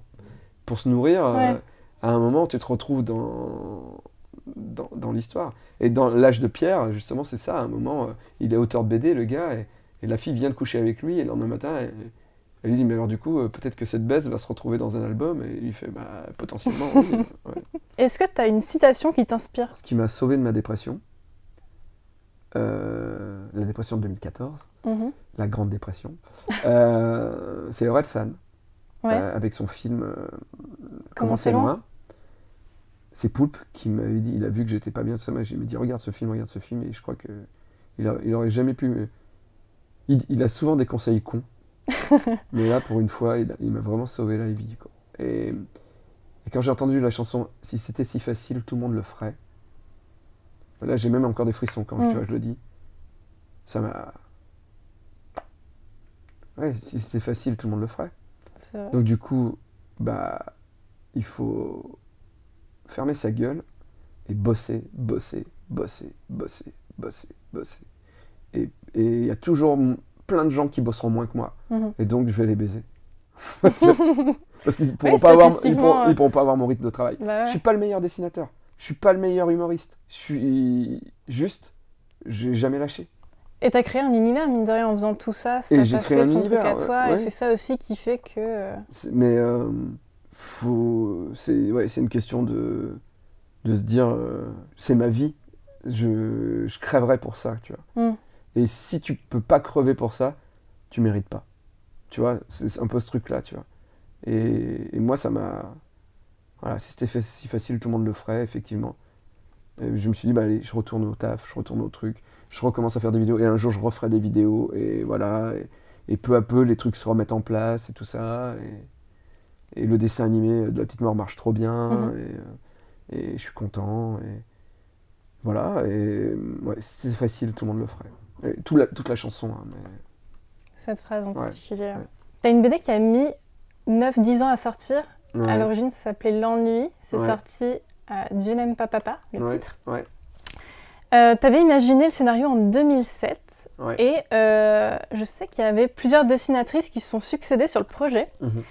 pour se nourrir. euh, Ouais. à un moment, tu te retrouves dans, dans, dans l'histoire. Et dans l'âge de pierre, justement, c'est ça. À un moment, euh, il est auteur de BD, le gars, et, et la fille vient de coucher avec lui, et le lendemain matin, elle, elle lui dit Mais alors, du coup, euh, peut-être que cette baisse va se retrouver dans un album. Et il lui fait Bah, potentiellement. oui, euh, ouais. Est-ce que tu as une citation qui t'inspire? Ce qui m'a sauvé de ma dépression, euh, la dépression de 2014, Mhm. la Grande Dépression, euh, c'est Orelsan. Ouais. euh, avec son film Comment c'est loin C'est Poulpe qui m'avait dit, il a vu que j'étais pas bien, tout ça, mais il m'a dit regarde ce film, regarde ce film, et je crois que il, a- il aurait jamais pu. Il, il a souvent des conseils cons, mais là pour une fois, il, m'a vraiment sauvé la vie. quoi. Et, et quand j'ai entendu la chanson Si c'était si facile, tout le monde le ferait. Là, j'ai même encore des frissons quand Mm. tu vois, je le dis. Ça m'a. Ouais, si c'était facile, tout le monde le ferait. Donc du coup, bah, il faut fermer sa gueule et bosser, bosser, bosser, bosser, bosser, bosser. Et et il y a toujours plein de gens qui bosseront moins que moi. Mhm. Et donc je vais les baiser. parce qu'ils pourront, Ouais, pourront, euh. pourront pas avoir mon rythme de travail. Bah ouais. Je suis pas le meilleur dessinateur. Je suis pas le meilleur humoriste. Je suis juste, j'ai jamais lâché. Et t'as créé un univers, mine de rien, en faisant tout ça. Ça Et j'ai t'a créé fait un ton univers, truc à toi. ouais. Et c'est ça aussi qui fait que. euh, Mais euh, faut, c'est ouais, c'est une question de, de se dire, euh, c'est ma vie, je, je crèverai pour ça, tu vois. Mm. Et si tu peux pas crever pour ça, tu mérites pas. Tu vois, c'est un peu ce truc-là, tu vois. Et, et moi, ça m'a... Voilà, si c'était si facile, tout le monde le ferait, effectivement. Et je me suis dit, bah allez, je retourne au taf, je retourne au truc, je recommence à faire des vidéos, et un jour, je referai des vidéos, et voilà. Et, et peu à peu, les trucs se remettent en place, et tout ça. Et, et le dessin animé de La Petite Mort marche trop bien, Mhm. et, et je suis content. Et voilà, et ouais, si c'est facile, tout le monde le ferait. Et tout la- toute la chanson, hein, mais Cette phrase en Ouais, particulier. ouais. T'as une BD qui a mis 9-10 ans à sortir? À Ouais, l'origine, ça s'appelait L'ennui. C'est Ouais. sorti à Dieu n'aime pas papa, le ouais, titre. ouais, Euh, T'avais imaginé le scénario en 2007. ouais. Et euh, je sais qu'il y avait plusieurs dessinatrices qui se sont succédées sur le projet. Mhm.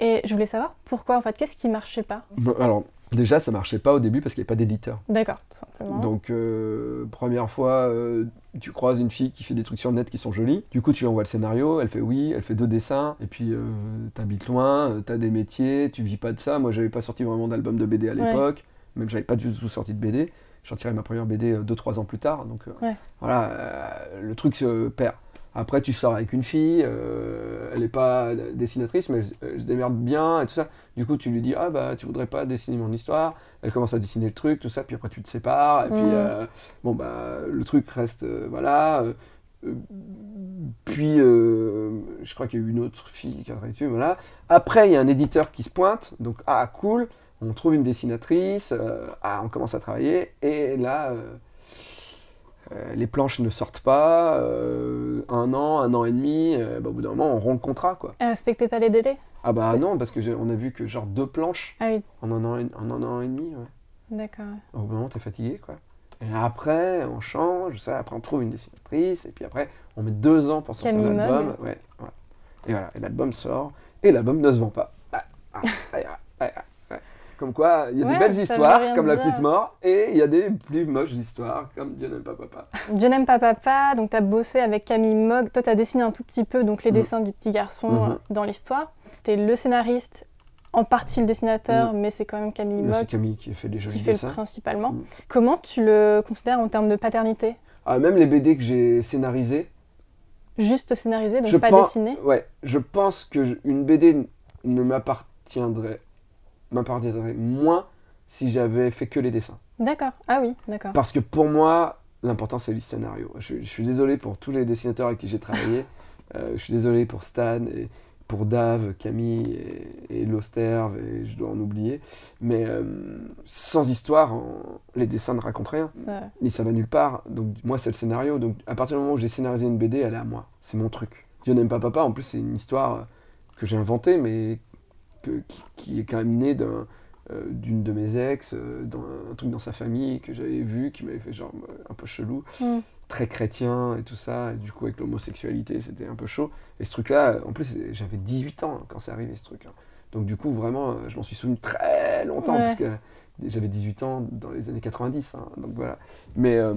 Et je voulais savoir pourquoi, en fait, qu'est-ce qui marchait pas? Alors, déjà, ça marchait pas au début parce qu'il n'y avait pas d'éditeur. D'accord, tout simplement. Donc, euh, première fois, euh, tu croises une fille qui fait des trucs sur le net qui sont jolies. Du coup, tu lui envoies le scénario, elle fait oui, elle fait deux dessins. Et puis, euh, t'habites loin, euh, t'as des métiers, tu vis pas de ça. Moi, j'avais pas sorti vraiment d'album de BD à Ouais. l'époque. Même, j'avais pas du tout sorti de BD. Je sortirai ma première BD 2-3 ans plus tard. Donc, Ouais. voilà, le truc se perd. Après, tu sors avec une fille, euh, elle est pas dessinatrice, mais elle, elle se démerde bien et tout ça. Du coup, tu lui dis Ah, bah, tu voudrais pas dessiner mon histoire Elle commence à dessiner le truc, tout ça, puis après, tu te sépares. Et puis, Mhm. euh, bon, bah, le truc reste. euh, voilà. puis, je crois qu'il y a eu une autre fille qui a travaillé dessus, voilà. Après, il y a un éditeur qui se pointe, donc, ah, cool, on trouve une dessinatrice, ah, on commence à travailler, et là, euh, les planches ne sortent pas, euh, un an, un an et demi, euh, bah, au bout d'un moment, on rompt le contrat, quoi. Elle respectait pas les délais Ah bah non, parce que j'ai- on a vu que genre deux planches Ah oui, en un an et, en un an et demi, ouais. d'accord. Au bout d'un moment, t'es fatigué, quoi. Et après, on change, ça, après on trouve une dessinatrice, et puis après, on met deux ans pour sortir l'album. Ouais. Et voilà, et l'album sort, et l'album ne se vend pas. Ah, ah, ah. Comme quoi, il y a Ouais, des belles histoires, comme La. Petite Mort, et il y a des plus moches histoires, comme Dieu n'aime pas papa. Je n'aime pas papa, donc tu as bossé avec Camille Mogg. Toi, tu as dessiné un tout petit peu donc les Mhm. dessins du petit garçon Mhm. euh, dans l'histoire. Tu es le scénariste, en partie le dessinateur, mais c'est quand même Camille Là, c'est Mogg Camille qui fait des qui jolis fait le dessins. principalement. Mhm. Comment tu le considères en termes de paternité? Ah, même les BD que j'ai scénarisés, Juste scénarisé, donc je pas pense, dessiné Ouais, je pense que je- une BD ne m'appartiendrait, m'appartiendrait moins si j'avais fait que les dessins. D'accord, ah oui, d'accord. Parce que pour moi, l'important c'est le scénario. Je, je suis désolé pour tous les dessinateurs avec qui j'ai travaillé. Euh, je suis désolé pour Stan et pour Dave, Camille et, et Losterve, et je dois en oublier. Mais euh, sans histoire, les dessins ne racontent rien. Ça- Et ça va nulle part. Donc moi, c'est le scénario. Donc à partir du moment où j'ai scénarisé une BD, elle est à moi. C'est mon truc. Dieu n'aime pas papa. En plus, c'est une histoire que j'ai inventée, mais que- qui, qui est quand même d'un, euh, d'une de mes ex, euh, dans un truc dans sa famille que j'avais vu, qui m'avait fait genre euh, un peu chelou, Mm. très chrétien et tout ça. Et du coup, avec l'homosexualité, c'était un peu chaud. Et ce truc-là, en plus, j'avais 18 ans quand c'est arrivé ce truc. hein. Donc du coup, vraiment, euh, je m'en suis souvenu très longtemps, Ouais. parce que j'avais 18 ans dans les années 90. hein, donc voilà. Mais euh,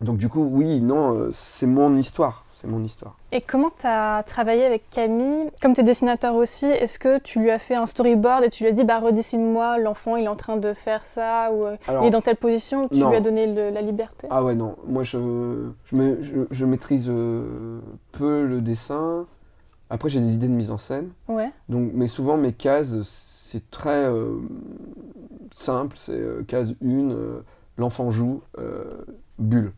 donc du coup, oui, non, euh, c'est mon histoire. C'est mon histoire. Et comment tu as travaillé avec Camille? Comme tu es dessinateur aussi, est-ce que tu lui as fait un storyboard et tu lui as dit bah redessine-moi, l'enfant il est en train de faire ça ou euh, Alors, il est dans telle position, tu non. lui as donné le- la liberté? Ah ouais, non. Moi, je, je, me- je- je maîtrise euh, peu le dessin. Après, j'ai des idées de mise en scène. Ouais, Donc, mais souvent, mes cases, c'est très euh, simple. C'est euh, case 1, l'enfant joue, bulle.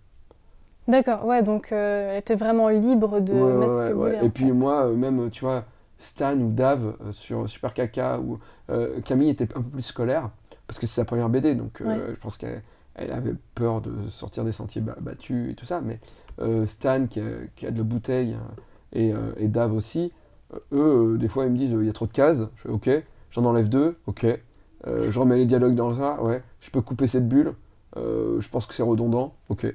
D'accord, ouais, donc euh, elle était vraiment libre de Ouais, mettre ouais, ce qu'elle ouais. voulait. Et puis fait. moi, euh, même, tu vois, Stan ou Dave euh, sur Super Caca, ou euh, Camille était un peu plus scolaire, parce que c'est sa première BD, donc je pense qu'elle elle avait peur de sortir des sentiers ba- battus et tout ça, mais euh, Stan, qui a, qui a de la bouteille, et, et Dave aussi, eux, des fois, ils me disent, il y a trop de cases, je fais, ok, j'en enlève deux, ok, je remets les dialogues dans ça, ouais, je peux couper cette bulle, euh, je pense que c'est redondant, ok.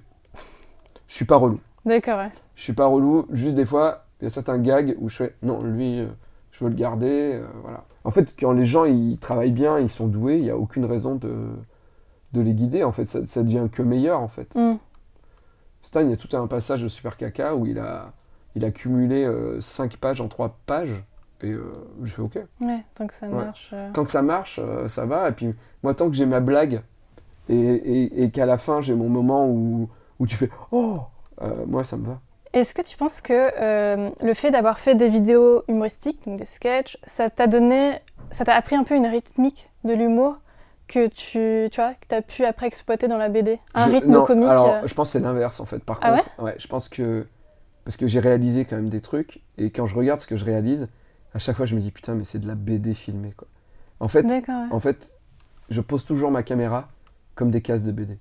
Je suis pas relou. D'accord, ouais. Je suis pas relou, juste des fois, il y a certains gags où je fais non, lui, euh, je veux le garder, euh, voilà. En fait, quand les gens ils travaillent bien, ils sont doués, il n'y a aucune raison de, de les guider, en fait, ça, ça devient que meilleur, en fait. Hmm. Stan, il y a tout un passage de Super Caca où il a, il a cumulé 5 pages en 3 pages, et euh, je fais ok. Ouais, tant que ça Ouais. marche. euh. Tant que ça marche, euh, ça va, et puis moi, tant que j'ai ma blague, et, et- et qu'à la fin, j'ai mon moment où, où tu fais oh, euh, moi, ça me va. Est-ce que tu penses que euh, le fait d'avoir fait des vidéos humoristiques, donc des sketchs, ça t'a donné, ça t'a appris un peu une rythmique de l'humour que tu, tu vois, que as pu après exploiter dans la BD Un Je- rythme non, comique Alors, euh, je pense que c'est l'inverse en fait. Par Ah contre, ouais, je pense que parce que j'ai réalisé quand même des trucs et quand je regarde ce que je réalise, à chaque fois je me dis putain mais c'est de la BD filmée quoi. En fait, ouais. en fait, je pose toujours ma caméra comme des cases de BD.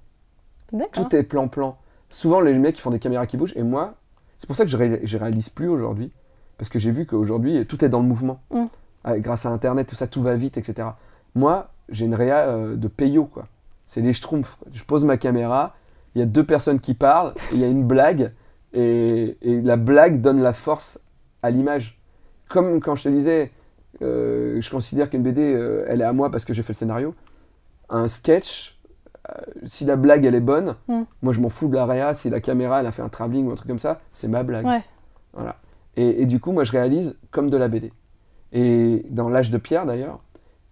Tout est plan-plan. Souvent les mecs ils font des caméras qui bougent et moi, c'est pour ça que je, ré- je réalise plus aujourd'hui parce que j'ai vu qu'aujourd'hui tout est dans le mouvement. Mm. Ah, grâce à Internet, tout ça, tout va vite, etc. Moi, j'ai une réa euh, de payo, quoi. C'est les schtroumpfs. quoi. Je pose ma caméra, il y a deux personnes qui parlent, il y a une blague, et, et la blague donne la force à l'image. Comme quand je te disais, euh, je considère qu'une BD, euh, elle est à moi parce que j'ai fait le scénario. Un sketch, si la blague elle est bonne, Mm. moi je m'en fous de la réa. Si la caméra elle a fait un travelling ou un truc comme ça, c'est ma blague. Ouais. Voilà. Et, et du coup, moi je réalise comme de la BD. Et dans L'âge de pierre d'ailleurs,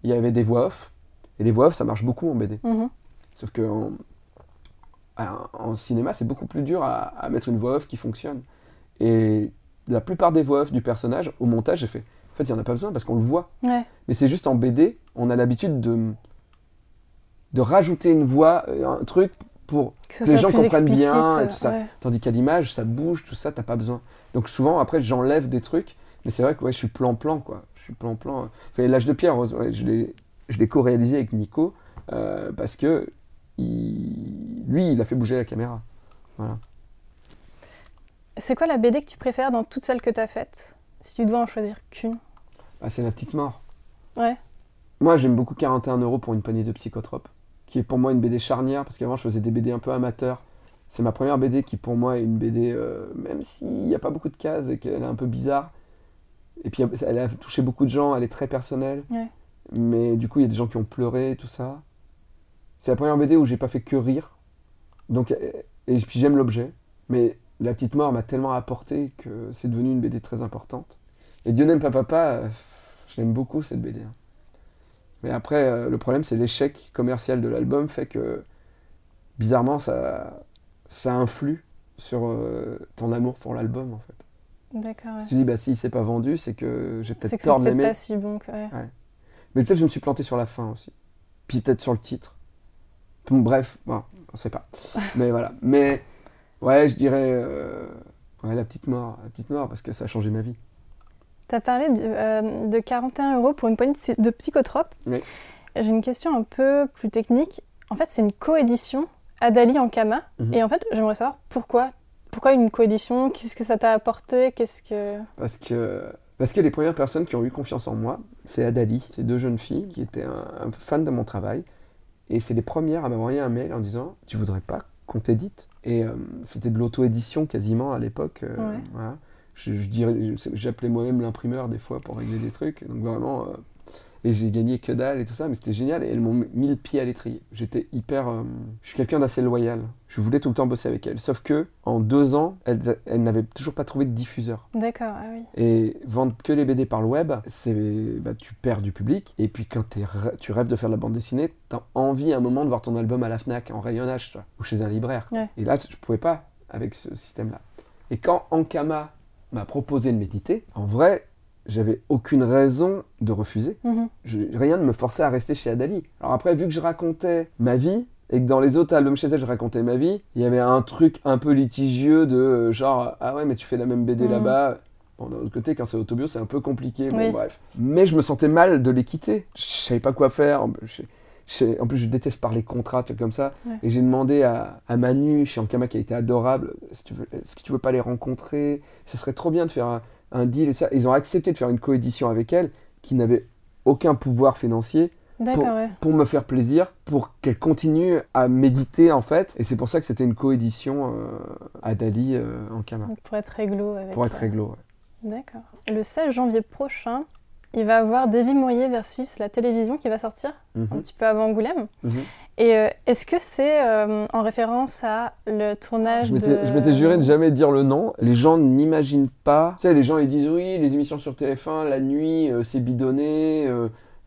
il y avait des voix off. Et les voix off, ça marche beaucoup en BD. Mhm. Sauf que en, en- en cinéma, c'est beaucoup plus dur à, à mettre une voix off qui fonctionne. Et la plupart des voix off du personnage, au montage, j'ai fait. En fait, il n'y en a pas besoin parce qu'on le voit. Ouais. Mais c'est juste en BD, on a l'habitude de, de rajouter une voix, euh, un truc pour. Que, les gens comprennent bien et tout ça. ouais. Tandis qu'à l'image, ça bouge, tout ça, t'as pas besoin. Donc souvent, après, j'enlève des trucs. Mais c'est vrai que ouais, je suis plan-plan, quoi. Je suis plan-plan. Enfin, L'âge de pierre, ouais, je l'ai co-réalisé avec Nico euh, parce que il- lui, il a fait bouger la caméra. C'est quoi la BD que tu préfères dans toutes celles que tu as faites Si tu dois en choisir qu'une? Ah, c'est la petite mort. Ouais. Moi, j'aime beaucoup 41 euros pour une poignée de psychotropes, qui est pour moi une BD charnière, parce qu'avant, je faisais des BD un peu amateurs. C'est ma première BD qui, pour moi, est une BD, euh, même s'il n'y a pas beaucoup de cases et qu'elle est un peu bizarre. Et puis, elle a touché beaucoup de gens, elle est très personnelle. Ouais. Mais du coup, il y a des gens qui ont pleuré, tout ça. C'est la première BD où j'ai pas fait que rire. Donc, et puis j'aime l'objet. Mais La Petite Mort m'a tellement apporté que c'est devenu une BD très importante. Et Dieu n'aime pas papa, je l'aime beaucoup cette BD. hein. Mais après, euh, le problème, c'est l'échec commercial de l'album fait que, bizarrement, ça, ça influe sur euh, ton amour pour l'album, en fait. D'accord. ouais. Si tu dis, bah, s'il s'est pas vendu, c'est que j'ai C'est peut-être que c'est tort de l'aimer. pas si bon que. ouais. Mais peut-être je me suis planté sur la fin aussi. Puis peut-être sur le titre. Bon, bref, bon, on sait pas. Mais voilà. Mais ouais, je dirais euh, ouais, la petite mort, la petite mort parce que ça a changé ma vie. Tu as parlé de, euh, de 41 euros pour une poignée de, psychotropes. Oui. J'ai une question un peu plus technique. En fait, c'est une coédition Adali en Kama. Mhm. Et en fait, j'aimerais savoir pourquoi. Pourquoi une coédition? Qu'est-ce que ça t'a apporté? Qu'est-ce que. Parce que parce que les premières personnes qui ont eu confiance en moi, c'est Adali, ces deux jeunes filles qui étaient un, un fans de mon travail. Et c'est les premières à m'envoyer un mail en disant Tu voudrais pas qu'on t'édite? Et euh, c'était de l'auto-édition quasiment à l'époque. euh, Ouais. voilà. Je, je dirais, j'appelais moi-même l'imprimeur des fois pour régler des trucs. Donc vraiment. euh, et j'ai gagné que dalle et tout ça, mais c'était génial. Et elles m'ont mis le pied à l'étrier. J'étais hyper. euh, je suis quelqu'un d'assez loyal. Je voulais tout le temps bosser avec elles. Sauf que en deux ans, elles, elles n'avaient toujours pas trouvé de diffuseur. D'accord, ah oui. Et vendre que les BD par le web, c'est bah, tu perds du public. Et puis quand rê- tu rêves de faire de la bande dessinée, t'as envie à un moment de voir ton album à la Fnac en rayonnage ou chez un libraire. Ouais. Et là, je pouvais pas avec ce système-là. Et quand Ankama m'a proposé de m'éditer, en vrai, j'avais aucune raison de refuser. Mhm. Je- rien ne me forçait à rester chez Adali. Alors après, vu que je racontais ma vie, et que dans les autres albums chez elle, je racontais ma vie, il y avait un truc un peu litigieux de euh, genre, ah ouais, mais tu fais la même BD Mhm. là-bas. Bon, d'un autre côté, quand c'est autobio, c'est un peu compliqué, bon, Oui. bref. Mais je me sentais mal de les quitter. Je savais pas quoi faire. Je- en plus, je déteste parler contrat, trucs comme ça. Ouais. Et j'ai demandé à, à Manu, chez Ankama, qui a été adorable, si est-ce que tu veux pas les rencontrer? Ce serait trop bien de faire un, un deal et ça. Ils ont accepté de faire une coédition avec elle, qui n'avait aucun pouvoir financier ouais. pour me faire plaisir, pour qu'elle continue à méditer en fait. Et c'est pour ça que c'était une coédition euh, à Dali euh, en Kama. Donc pour être réglo avec. Pour être euh, réglo. ouais. D'accord. Le 16 janvier prochain, il va y avoir Davy Moyer versus la télévision qui va sortir un Mhm, petit peu avant Angoulême. mhm. Et euh, est-ce que c'est euh, en référence à le tournage Je m'étais de... je m'étais juré de jamais dire le nom. Les gens n'imaginent pas. Tu sais, les gens ils disent oui, les émissions sur TF1, la nuit, euh, c'est bidonné.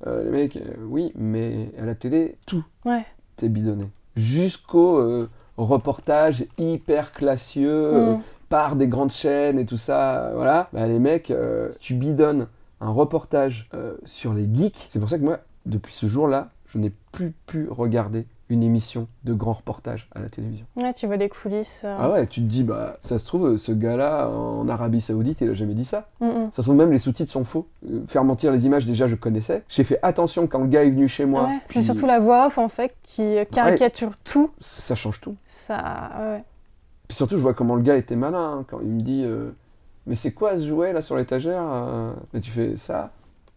les mecs, oui, mais à la télé, tout Ouais. est bidonné. Jusqu'au reportage hyper classieux. Mhm. par des grandes chaînes et tout ça, voilà, bah, les mecs, si tu bidonnes un reportage euh, sur les geeks, c'est pour ça que moi, depuis ce jour-là, je n'ai plus pu regarder une émission de grands reportages à la télévision. Ouais, tu vois les coulisses. euh. Ah ouais, tu te dis, bah, ça se trouve, ce gars-là, en Arabie Saoudite, il a jamais dit ça. Ça se trouve, même les sous-titres sont faux. Euh, faire mentir les images, déjà, je connaissais. J'ai fait attention quand le gars est venu chez moi. Ouais, c'est surtout la voix off en fait qui caricature tout. Ça change tout. Ça, ouais. Puis surtout, je vois comment le gars était malin hein, quand il me dit euh, Mais c'est quoi ce jouet là sur l'étagère euh Et tu fais ça.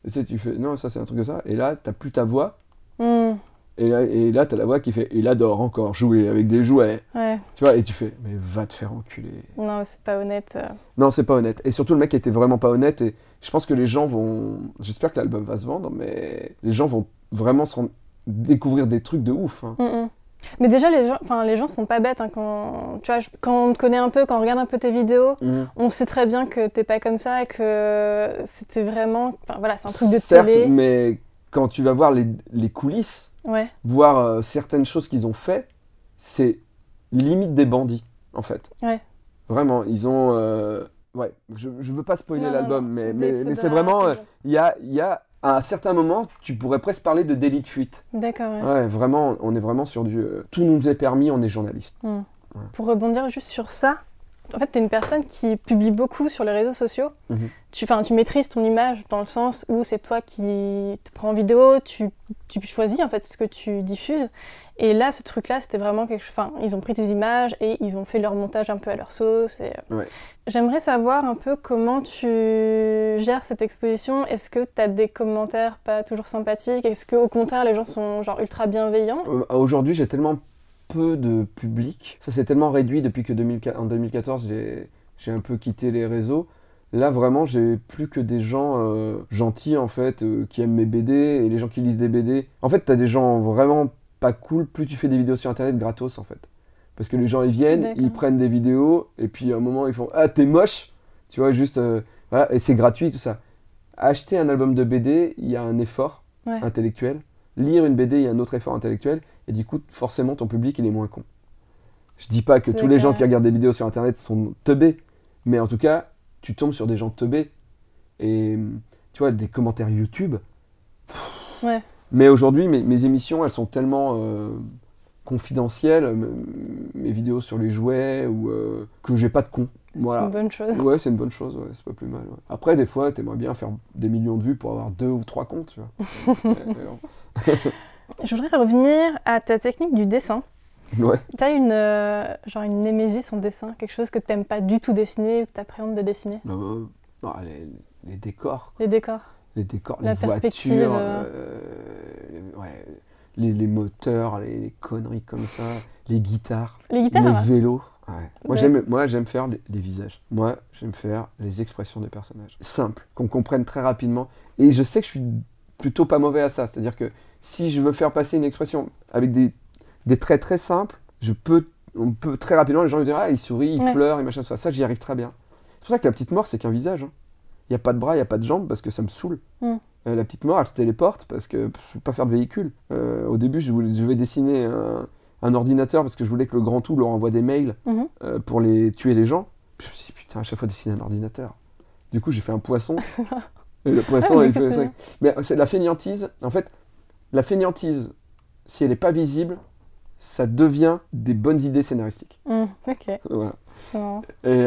Et tu sais, tu fais Non, ça c'est un truc de ça. Et là, t'as plus ta voix. Mhm. Et là, et là t'as la voix qui fait Il adore encore jouer avec des jouets. Ouais. Tu vois, et tu fais Mais va te faire enculer. Non, c'est pas honnête. euh. Non, c'est pas honnête. Et surtout, le mec était vraiment pas honnête. Et je pense que les gens vont. J'espère que l'album va se vendre, mais les gens vont vraiment se rendre- découvrir des trucs de ouf. hein. Mm, mm. Mais déjà, les gens, enfin, les gens sont pas bêtes. hein, quand, tu vois, je- quand on te connaît un peu, quand on regarde un peu tes vidéos, on sait très bien que t'es pas comme ça, que c'était vraiment. Enfin, voilà, c'est un truc de Certes, télé. mais quand tu vas voir les, les coulisses, Ouais. voir euh, certaines choses qu'ils ont fait, c'est limite des bandits, en fait. Ouais. Vraiment, ils ont. euh, Ouais, je, je veux pas spoiler l'album, mais, mais, mais c'est vraiment. euh, Il y, a, il y a. À un certain moment, tu pourrais presque parler de délit de fuite. D'accord, ouais. Ouais, vraiment, on est vraiment sur du. euh, tout nous est permis, on est journaliste. Pour rebondir juste sur ça, en fait, tu es une personne qui publie beaucoup sur les réseaux sociaux. Mhm. Tu, tu maîtrises ton image dans le sens où c'est toi qui te prends en vidéo, tu, tu choisis en fait ce que tu diffuses. Et là, ce truc-là, c'était vraiment quelque chose. Enfin, ils ont pris tes images et ils ont fait leur montage un peu à leur sauce. Et... euh, Ouais. J'aimerais savoir un peu comment tu gères cette exposition. Est-ce que tu as des commentaires pas toujours sympathiques? Est-ce qu'au contraire, les gens sont genre ultra bienveillants? Euh, Aujourd'hui, j'ai tellement peu de public. Ça s'est tellement réduit depuis que 2004 en 2014, j'ai j'ai un peu quitté les réseaux. Là, vraiment, j'ai plus que des gens euh, gentils, en fait, euh, qui aiment mes BD et les gens qui lisent des BD. En fait, t'as des gens vraiment pas cool, plus tu fais des vidéos sur Internet gratos, en fait. Parce que les gens, ils viennent, ils prennent des vidéos, et puis à un moment, ils font « Ah, t'es moche !» Tu vois, juste... euh, voilà, et c'est gratuit, tout ça. Acheter un album de BD, il y a un effort Ouais. intellectuel. Lire une BD, il y a un autre effort intellectuel. Et du coup, forcément, ton public, il est moins con. Je dis pas que tous les gens qui regardent des vidéos sur Internet sont teubés. Mais en tout cas, tu tombes sur des gens teubés. Et tu vois, des commentaires YouTube. pff. Ouais. Mais aujourd'hui, mes, mes émissions, elles sont tellement euh, confidentielles, mes vidéos sur les jouets, ou euh, que j'ai pas de con. C'est Voilà. une bonne chose. Ouais, c'est une bonne chose, ouais, c'est pas plus mal. ouais. Après, des fois, t'aimerais bien faire des millions de vues pour avoir deux ou trois comptes, tu vois. Je voudrais revenir à ta technique du dessin. ouais. T'as une, euh, genre une némésis en dessin, quelque chose que t'aimes pas du tout dessiner ou que t'appréhendes de dessiner? Euh, non, les, les décors, Les décors. les décors, La les perspective, voitures, euh. Les, les moteurs, les, les conneries comme ça, les guitares, Les guitares les vélos. Ouais. Moi, Ouais. j'aime, moi, j'aime faire les, les visages. Moi, j'aime faire les expressions des personnages. Simple, qu'on comprenne très rapidement. Et je sais que je suis plutôt pas mauvais à ça. C'est-à-dire que si je veux faire passer une expression avec des, des traits très simples, je peux, on peut très rapidement, les gens vont dire Ah, il sourit, il Ouais. pleure, et machin, ça. Ça, j'y arrive très bien. C'est pour ça que la petite mort, c'est qu'un visage. hein. Il n'y a pas de bras, il n'y a pas de jambes parce que ça me saoule. Mm. Euh, la petite mort, elle se téléporte parce que pff, je ne pas faire de véhicule. Euh, au début, je, voulais, je vais dessiner un, un ordinateur parce que je voulais que le grand tout leur envoie des mails Mhm. euh, pour les tuer les gens. Je me suis dit, putain, à chaque fois dessiner un ordinateur. Du coup, j'ai fait un poisson. et le poisson, Ah, il fait. bien. Mais c'est la fainéantise. En fait, la fainéantise, si elle n'est pas visible, ça devient des bonnes idées scénaristiques. Hmm, ok, Voilà. Et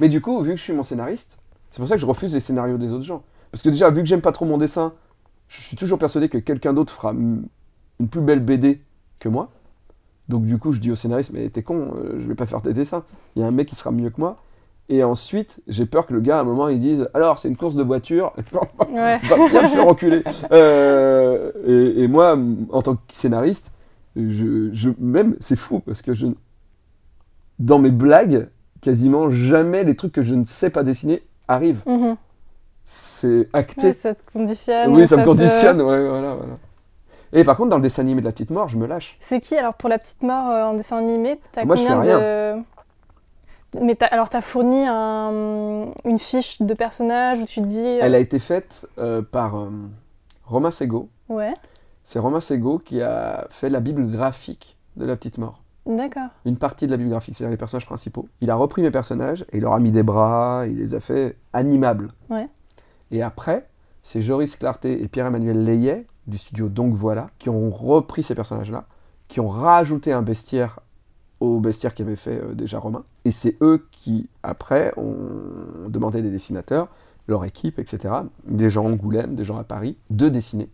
Mais du coup, vu que je suis mon scénariste, c'est pour ça que je refuse les scénarios des autres gens. Parce que déjà, vu que j'aime pas trop mon dessin, je suis toujours persuadé que quelqu'un d'autre fera une plus belle BD que moi. Donc du coup, je dis au scénariste, mais t'es con, euh, je vais pas faire tes dessins. Il y a un mec qui sera mieux que moi. Et ensuite, j'ai peur que le gars, à un moment, il dise, alors, c'est une course de voiture, va bien me faire enculer. Euh, et, et moi, en tant que scénariste, je, je- même, c'est fou, parce que je, dans mes blagues, quasiment jamais les trucs que je ne sais pas dessiner arrivent. Mhm. C'est acté. Ouais, ça te conditionne. oui, ça me te- conditionne, ouais, voilà, voilà. Et par contre, dans le dessin animé de la petite mort, je me lâche. C'est qui alors pour la petite mort euh, en dessin animé T'as Moi, je combien fais de mais t'as- alors t'as fourni un- une fiche de personnage où tu dis euh, Elle a été faite euh, par Romain Sego. ouais C'est Romain Sego qui a fait la bible graphique de la petite mort. d'accord Une partie de la bible graphique, c'est-à-dire les personnages principaux. Il a repris mes personnages et il leur a mis des bras, il les a fait animables. Ouais. Et après, c'est Joris Clarté et Pierre-Emmanuel Layet du studio Donc Voilà qui ont repris ces personnages-là, qui ont rajouté un bestiaire au bestiaire qu'avait fait euh, déjà Romain. Et c'est eux qui, après, ont demandé des dessinateurs, leur équipe, etc., des gens à Angoulême, des gens à Paris, de dessiner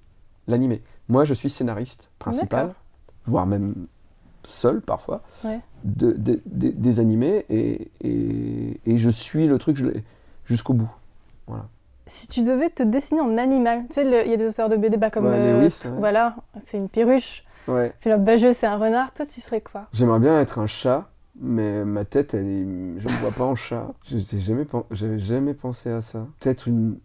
l'animé. Moi, je suis scénariste principal, voire même seul parfois, Ouais. de- de- de- des animés, et, et- et je suis le truc jusqu'au bout. Si tu devais te dessiner en animal, tu sais, il y a des auteurs de BD bah, comme Ouais, euh, Lewis, t- ouais. voilà, c'est une perruche. Ouais. Philippe Bageux, c'est un renard. Toi, tu serais quoi? J'aimerais bien être un chat, mais ma tête, elle est... je me vois pas en chat. Je n'avais jamais, pen- j'avais jamais pensé à ça. Peut-être une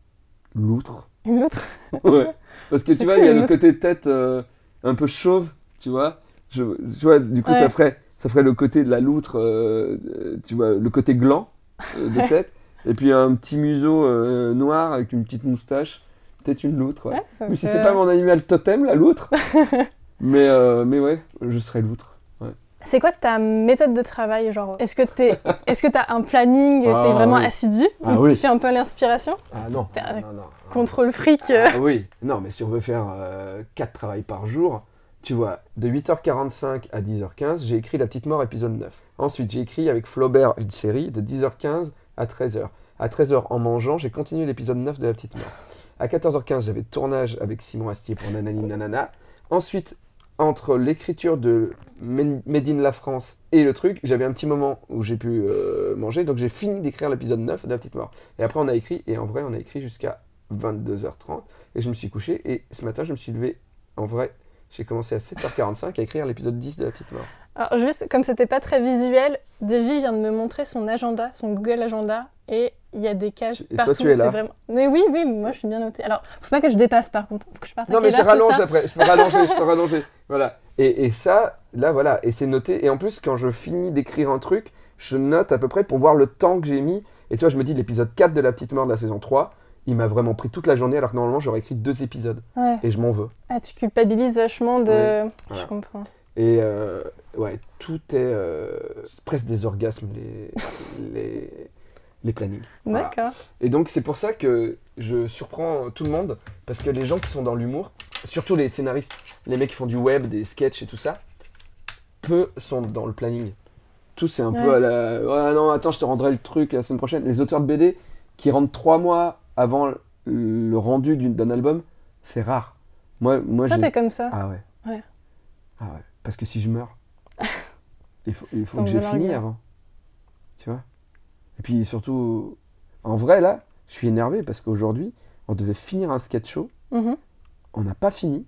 loutre. Une autre Ouais. Parce que tu vois, il y a le loutre? côté tête euh, un peu chauve, tu vois. Je, tu vois, du coup, Ouais. ça ferait, ça ferait le côté de la loutre, euh, euh, tu vois, le côté gland de tête. Et puis un petit museau euh, noir avec une petite moustache. Peut-être une loutre, ouais. Même si c'est pas mon animal totem, la loutre. mais, euh, mais ouais, je serais loutre. C'est quoi ta méthode de travail genre Est-ce que est-ce que t'as un planning Ah, T'es vraiment oui. assidu Ah, ou oui. tu fais un peu l'inspiration Ah non. Un non, non, non. Contrôle fric. euh. Ah oui, non, mais si on veut faire 4 travails par jour, tu vois, de 8h45 à 10h15, j'ai écrit La Petite Mort épisode 9. Ensuite, j'ai écrit avec Flaubert une série de 10h15 à 13h. À 13h, en mangeant, j'ai continué l'épisode 9 de La Petite Mort. À 14h15, j'avais tournage avec Simon Astier pour Nanani Nanana. Ensuite, entre l'écriture de Made in la France et le truc, j'avais un petit moment où j'ai pu euh, manger, donc j'ai fini d'écrire l'épisode 9 de La Petite Mort. Et après, on a écrit, et en vrai, on a écrit jusqu'à 22h30. Et je me suis couché et ce matin, je me suis levé. En vrai, j'ai commencé à 7h45 à écrire l'épisode 10 de La Petite Mort. Alors juste, comme c'était pas très visuel, Davy vient de me montrer son agenda, son Google Agenda, et il y a des cases et toi, partout. tu es là. Vraiment... Mais oui, oui, moi je suis bien notée. Alors, faut pas que je dépasse par contre. Faut que je parte à Non, mais je heure, rallonge après. Je peux rallonger, je peux rallonger. Voilà. Et, et ça, là, voilà. Et c'est noté. Et en plus, quand je finis d'écrire un truc, je note à peu près pour voir le temps que j'ai mis. Et tu vois, je me dis, l'épisode 4 de La Petite Mort de la saison 3, il m'a vraiment pris toute la journée, alors que normalement, j'aurais écrit deux épisodes. Ouais. Et je m'en veux. Ah, tu culpabilises vachement de. Oui, Je voilà. comprends. Et euh, ouais, tout est euh, presque des orgasmes, les, les, les plannings. Voilà. D'accord. Et donc c'est pour ça que je surprends tout le monde, parce que les gens qui sont dans l'humour, surtout les scénaristes, les mecs qui font du web, des sketchs et tout ça, peu sont dans le planning. Tout c'est un peu à la... Ouais non, attends, je te rendrai le truc la semaine prochaine. Les auteurs de BD qui rentrent trois mois avant le rendu d'un album, c'est rare. Moi, moi Toi, t'es comme ça. ah ouais. Ouais. Ah ouais. Parce que si je meurs, il faut, il que j'ai fini avant. Tu vois? Et puis surtout, en vrai là, je suis énervé parce qu'aujourd'hui, on devait finir un sketch show. Mhm. On n'a pas fini.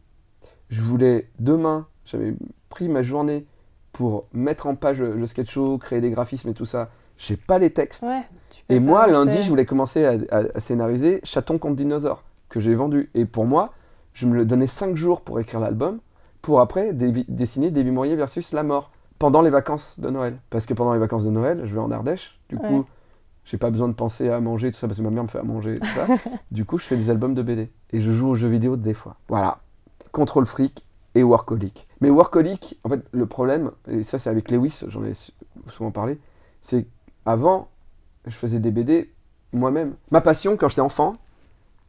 Je voulais demain, j'avais pris ma journée pour mettre en page le, sketch show, créer des graphismes et tout ça. J'ai pas les textes. Ouais. Et moi, lundi, je voulais commencer à, à- à scénariser Chaton contre dinosaure, que j'ai vendu. Et pour moi, je me le donnais 5 jours pour écrire l'album, pour après dessiner David Mourier versus La Mort, pendant les vacances de Noël. Parce que pendant les vacances de Noël, je vais en Ardèche, du coup, Ouais. j'ai pas besoin de penser à manger, tout ça, parce que ma mère me fait à manger, tout ça. du coup, je fais des albums de BD. Et je joue aux jeux vidéo des fois. Voilà. Contrôle fric et Workaholic. Mais Workaholic, en fait, le problème, et ça c'est avec Lewis, j'en ai souvent parlé, c'est avant, je faisais des BD moi-même. Ma passion, quand j'étais enfant,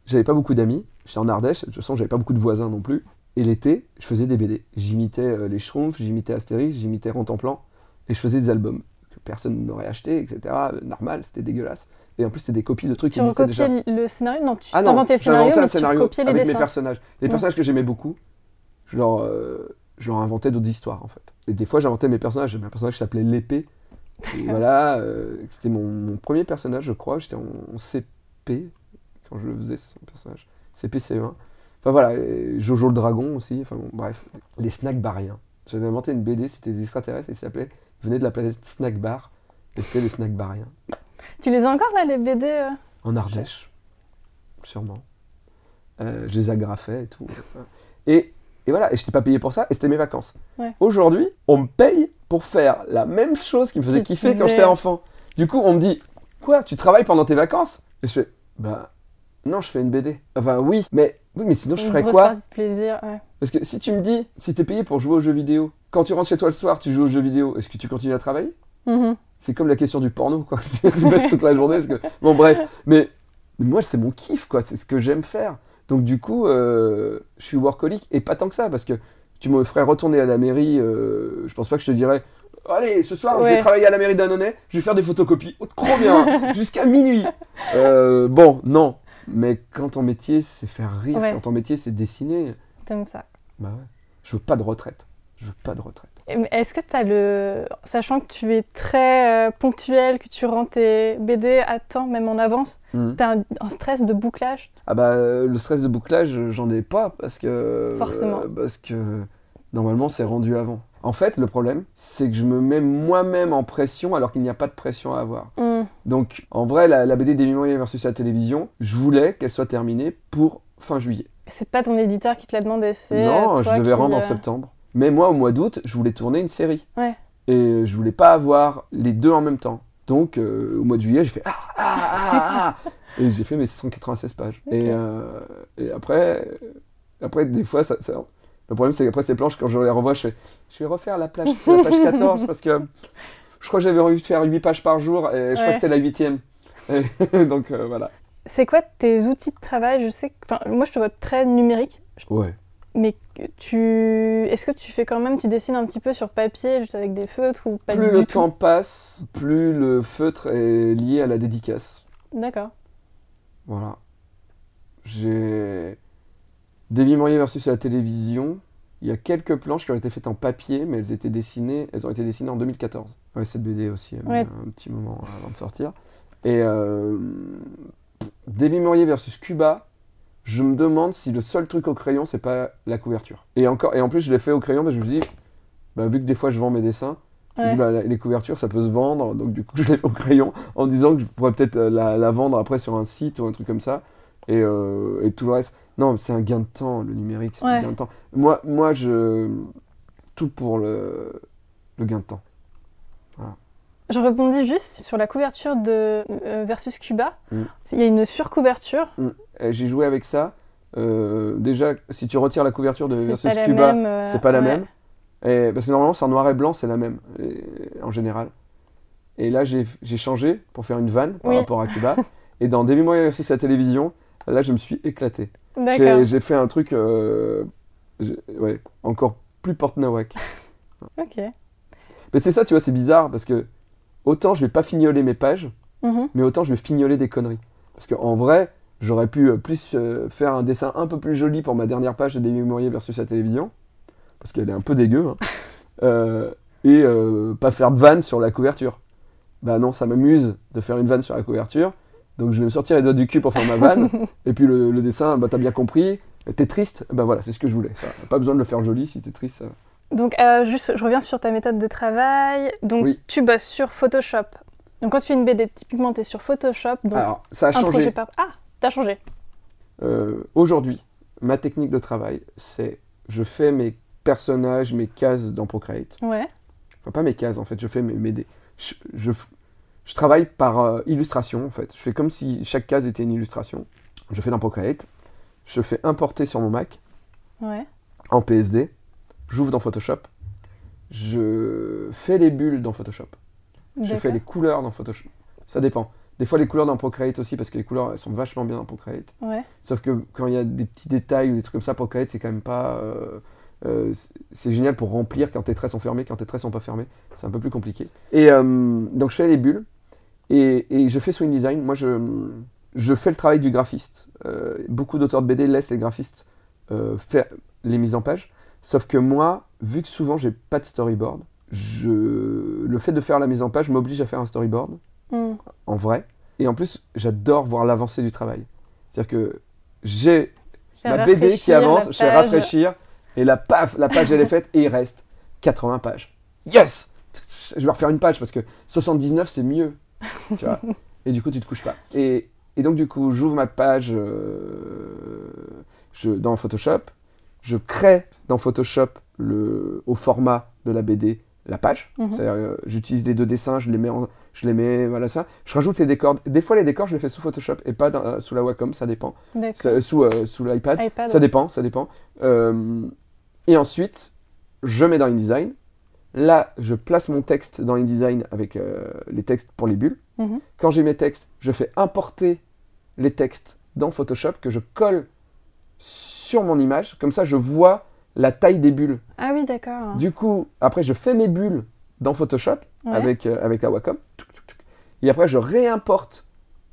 j'avais pas beaucoup d'amis. J'étais en Ardèche, de toute façon, j'avais pas beaucoup de voisins non plus. Et l'été, je faisais des BD. J'imitais euh, les Schtroumpfs, j'imitais Astérix, j'imitais Rontemplan. Et je faisais des albums que personne n'aurait acheté, etc. Euh, Normal, c'était dégueulasse. Et en plus, c'était des copies de trucs Tu qui existaient déjà. recopiais le scénario? Non, tu Ah non, t'inventais le scénario, j'inventais un mais tu scénario recopiais les avec mes personnages. Les personnages que j'aimais beaucoup, je leur, euh, je leur inventais d'autres histoires en fait. Et des fois, j'inventais mes personnages. J'avais un personnage qui s'appelait l'épée. Et voilà, euh, c'était mon, mon premier personnage, je crois. J'étais en, en CP quand je le faisais, son personnage. CP CE1. Enfin voilà, et Jojo le dragon aussi. Enfin bon, bref. Les snack bariens. J'avais inventé une BD, c'était des extraterrestres et ça s'appelait venaient de la planète Snack Bar. Et c'était les snack bariens. Tu les as encore là, les BD euh? En Ardèche, sûrement. Euh, je les agrafais et tout. Et, et voilà, et je n'étais pas payé pour ça, et c'était mes vacances. Ouais. Aujourd'hui, on me paye pour faire la même chose qui me faisait kiffer quand j'étais enfant. Du coup, on me dit, quoi, tu travailles pendant tes vacances? Et je fais, bah non, je fais une BD. Enfin oui, mais, oui, mais sinon je ferais quoi de plaisir, ouais. Parce que si tu me dis, si t'es payé pour jouer aux jeux vidéo, quand tu rentres chez toi le soir, tu joues aux jeux vidéo, est-ce que tu continues à travailler? Mhm. c'est comme la question du porno, quoi. tu bêtes toute la journée. parce que... Bon, bref. Mais moi, c'est mon kiff, quoi. C'est ce que j'aime faire. Donc, du coup, euh, je suis workaholic et pas tant que ça, parce que tu me ferais retourner à la mairie. euh, je pense pas que je te dirais. Allez, ce soir, je vais travailler à la mairie d'Annonay, je vais faire des photocopies. Oh, trop bien Jusqu'à minuit Euh, Bon, non. Mais quand ton métier, c'est faire rire, Ouais. quand ton métier, c'est dessiner, T'aimes ça. bah ouais. Je veux pas de retraite. Je veux pas de retraite. Est-ce que tu as le. Sachant que tu es très euh, ponctuel, que tu rends tes BD à temps, même en avance, tu as un, un stress de bouclage? Ah bah euh, le stress de bouclage, j'en ai pas parce que Forcément. euh, parce que normalement c'est rendu avant. En fait, le problème, c'est que je me mets moi-même en pression alors qu'il n'y a pas de pression à avoir. Hmm. Donc, en vrai, la, la BD des Moyens versus la télévision, je voulais qu'elle soit terminée pour fin juillet. C'est pas ton éditeur qui te l'a demandé, c'est. Non, euh, je devais qui, rendre en euh, septembre. Mais moi, au mois d'août, je voulais tourner une série. Ouais. Et je voulais pas avoir les deux en même temps. Donc, euh, au mois de juillet, j'ai fait ah, ah, ah, ah Et j'ai fait mes 196 pages. Et, euh, et après, après, des fois, ça, ça- le problème, c'est qu'après ces planches, quand je les revois, je fais je vais refaire la, plage, la page 14 parce que je crois que j'avais envie de faire 8 pages par jour et je crois Ouais. que c'était la huitième. Et donc, euh, voilà. C'est quoi tes outils de travail? Je sais que. Enfin, moi, je te vois très numérique. Ouais. Mais tu. Est-ce que tu fais quand même. Tu dessines un petit peu sur papier, juste avec des feutres ou pas Plus du le tout? temps passe, plus le feutre est lié à la dédicace. D'accord. Voilà. J'ai. Davy Mourier versus la télévision. Il y a quelques planches qui ont été faites en papier, mais elles étaient dessinées. Elles ont été dessinées en 2014. Ouais, cette BD aussi Ouais. un petit moment avant de sortir. Et euh... Davy Mourier versus Cuba. Je me demande si le seul truc au crayon, c'est pas la couverture. Et encore, et en plus, je l'ai fait au crayon parce que je me dis, bah, vu que des fois je vends mes dessins, Ouais. bah, les couvertures, ça peut se vendre. Donc du coup, je l'ai fait au crayon en disant que je pourrais peut-être euh, la, la vendre après sur un site ou un truc comme ça. Et, euh, et tout le reste. Non, c'est un gain de temps, le numérique, c'est un gain de temps. Moi, moi, je. Tout pour le, le gain de temps. Je rebondis juste sur la couverture de euh, Versus Cuba. Mm. Il y a une surcouverture. Et J'ai joué avec ça. Euh, déjà, si tu retires la couverture de Versus Cuba, euh, c'est pas la ouais. même. Et, parce que normalement, c'est en noir et blanc, c'est la même, et- en général. Et là, j'ai changé pour faire une vanne par Oui. rapport à Cuba. et dans Demi Moyen versus la télévision, là, je me suis éclaté. J'ai fait un truc euh, ouais, encore plus porte-nawak. Ok. Mais c'est ça, tu vois, c'est bizarre parce que autant je vais pas fignoler mes pages, Mhm. mais autant je vais fignoler des conneries. Parce qu'en vrai, j'aurais pu euh, plus euh, faire un dessin un peu plus joli pour ma dernière page de David Mourier versus la télévision, parce qu'elle est un peu dégueu, hein. Et pas faire de vanne sur la couverture. Bah non, ça m'amuse de faire une vanne sur la couverture, donc je vais me sortir les doigts du cul pour faire ma vanne, et puis le, le dessin, bah t'as bien compris, t'es triste, bah voilà, c'est ce que je voulais. Pas besoin de le faire joli si t'es triste. ça- Donc, euh, juste, je reviens sur ta méthode de travail. Donc, Oui. tu bosses sur Photoshop. Donc, quand tu fais une BD, typiquement, tu es sur Photoshop. Donc, Alors, ça a changé. par. Ah, t'as changé. Euh, Aujourd'hui, ma technique de travail, c'est je fais mes personnages, mes cases dans Procreate. Ouais. Enfin, pas mes cases, en fait, je fais mes, mes je, je travaille par euh, illustration, en fait. Je fais comme si chaque case était une illustration. Je fais dans Procreate. Je fais importer sur mon Mac Ouais. en PSD. J'ouvre dans Photoshop. Je fais les bulles dans Photoshop. Je fais les couleurs dans Photoshop. Ça dépend. Des fois, les couleurs dans Procreate aussi, parce que les couleurs, elles sont vachement bien dans Procreate. Ouais. Sauf que quand il y a des petits détails ou des trucs comme ça, Procreate, c'est quand même pas. euh, euh, c'est- c'est génial pour remplir quand tes traits sont fermés, quand tes traits sont pas fermés. C'est un peu plus compliqué. Et euh, donc, je fais les bulles et, et je fais Swing Design. Moi, je, je fais le travail du graphiste. Euh, beaucoup d'auteurs de BD laissent les graphistes euh, faire les mises en page. Sauf que moi, vu que souvent j'ai pas de storyboard, je... le fait de faire la mise en page m'oblige à faire un storyboard Hmm. en vrai. Et en plus, j'adore voir l'avancée du travail. C'est-à-dire que j'ai ma BD qui avance, je fais page. rafraîchir, et la paf, la page elle est faite, et il reste 80 pages. Yes Je vais refaire une page parce que 79 c'est mieux. Tu vois et du coup, tu te couches pas. Et, et donc, du coup, j'ouvre ma page euh, je, dans Photoshop, je crée dans Photoshop le, au format de la BD la page. Mhm. C'est-à-dire, euh, j'utilise les deux dessins, je les mets, en- je les mets, voilà ça. Je rajoute les décors. Des fois, les décors, je les fais sous Photoshop et pas dans- euh, sous la Wacom, ça dépend. Ça- sous euh, sous l'iPad. iPad. Ça dépend, ça dépend. Et ensuite, je mets dans InDesign. Là, je place mon texte dans InDesign avec euh, les textes pour les bulles. Mhm. Quand j'ai mes textes, je fais importer les textes dans Photoshop que je colle sur mon image. Comme ça, je vois la taille des bulles. Ah oui, d'accord. Du coup, après, je fais mes bulles dans Photoshop Ouais. avec, euh, avec la Wacom. Et après, je réimporte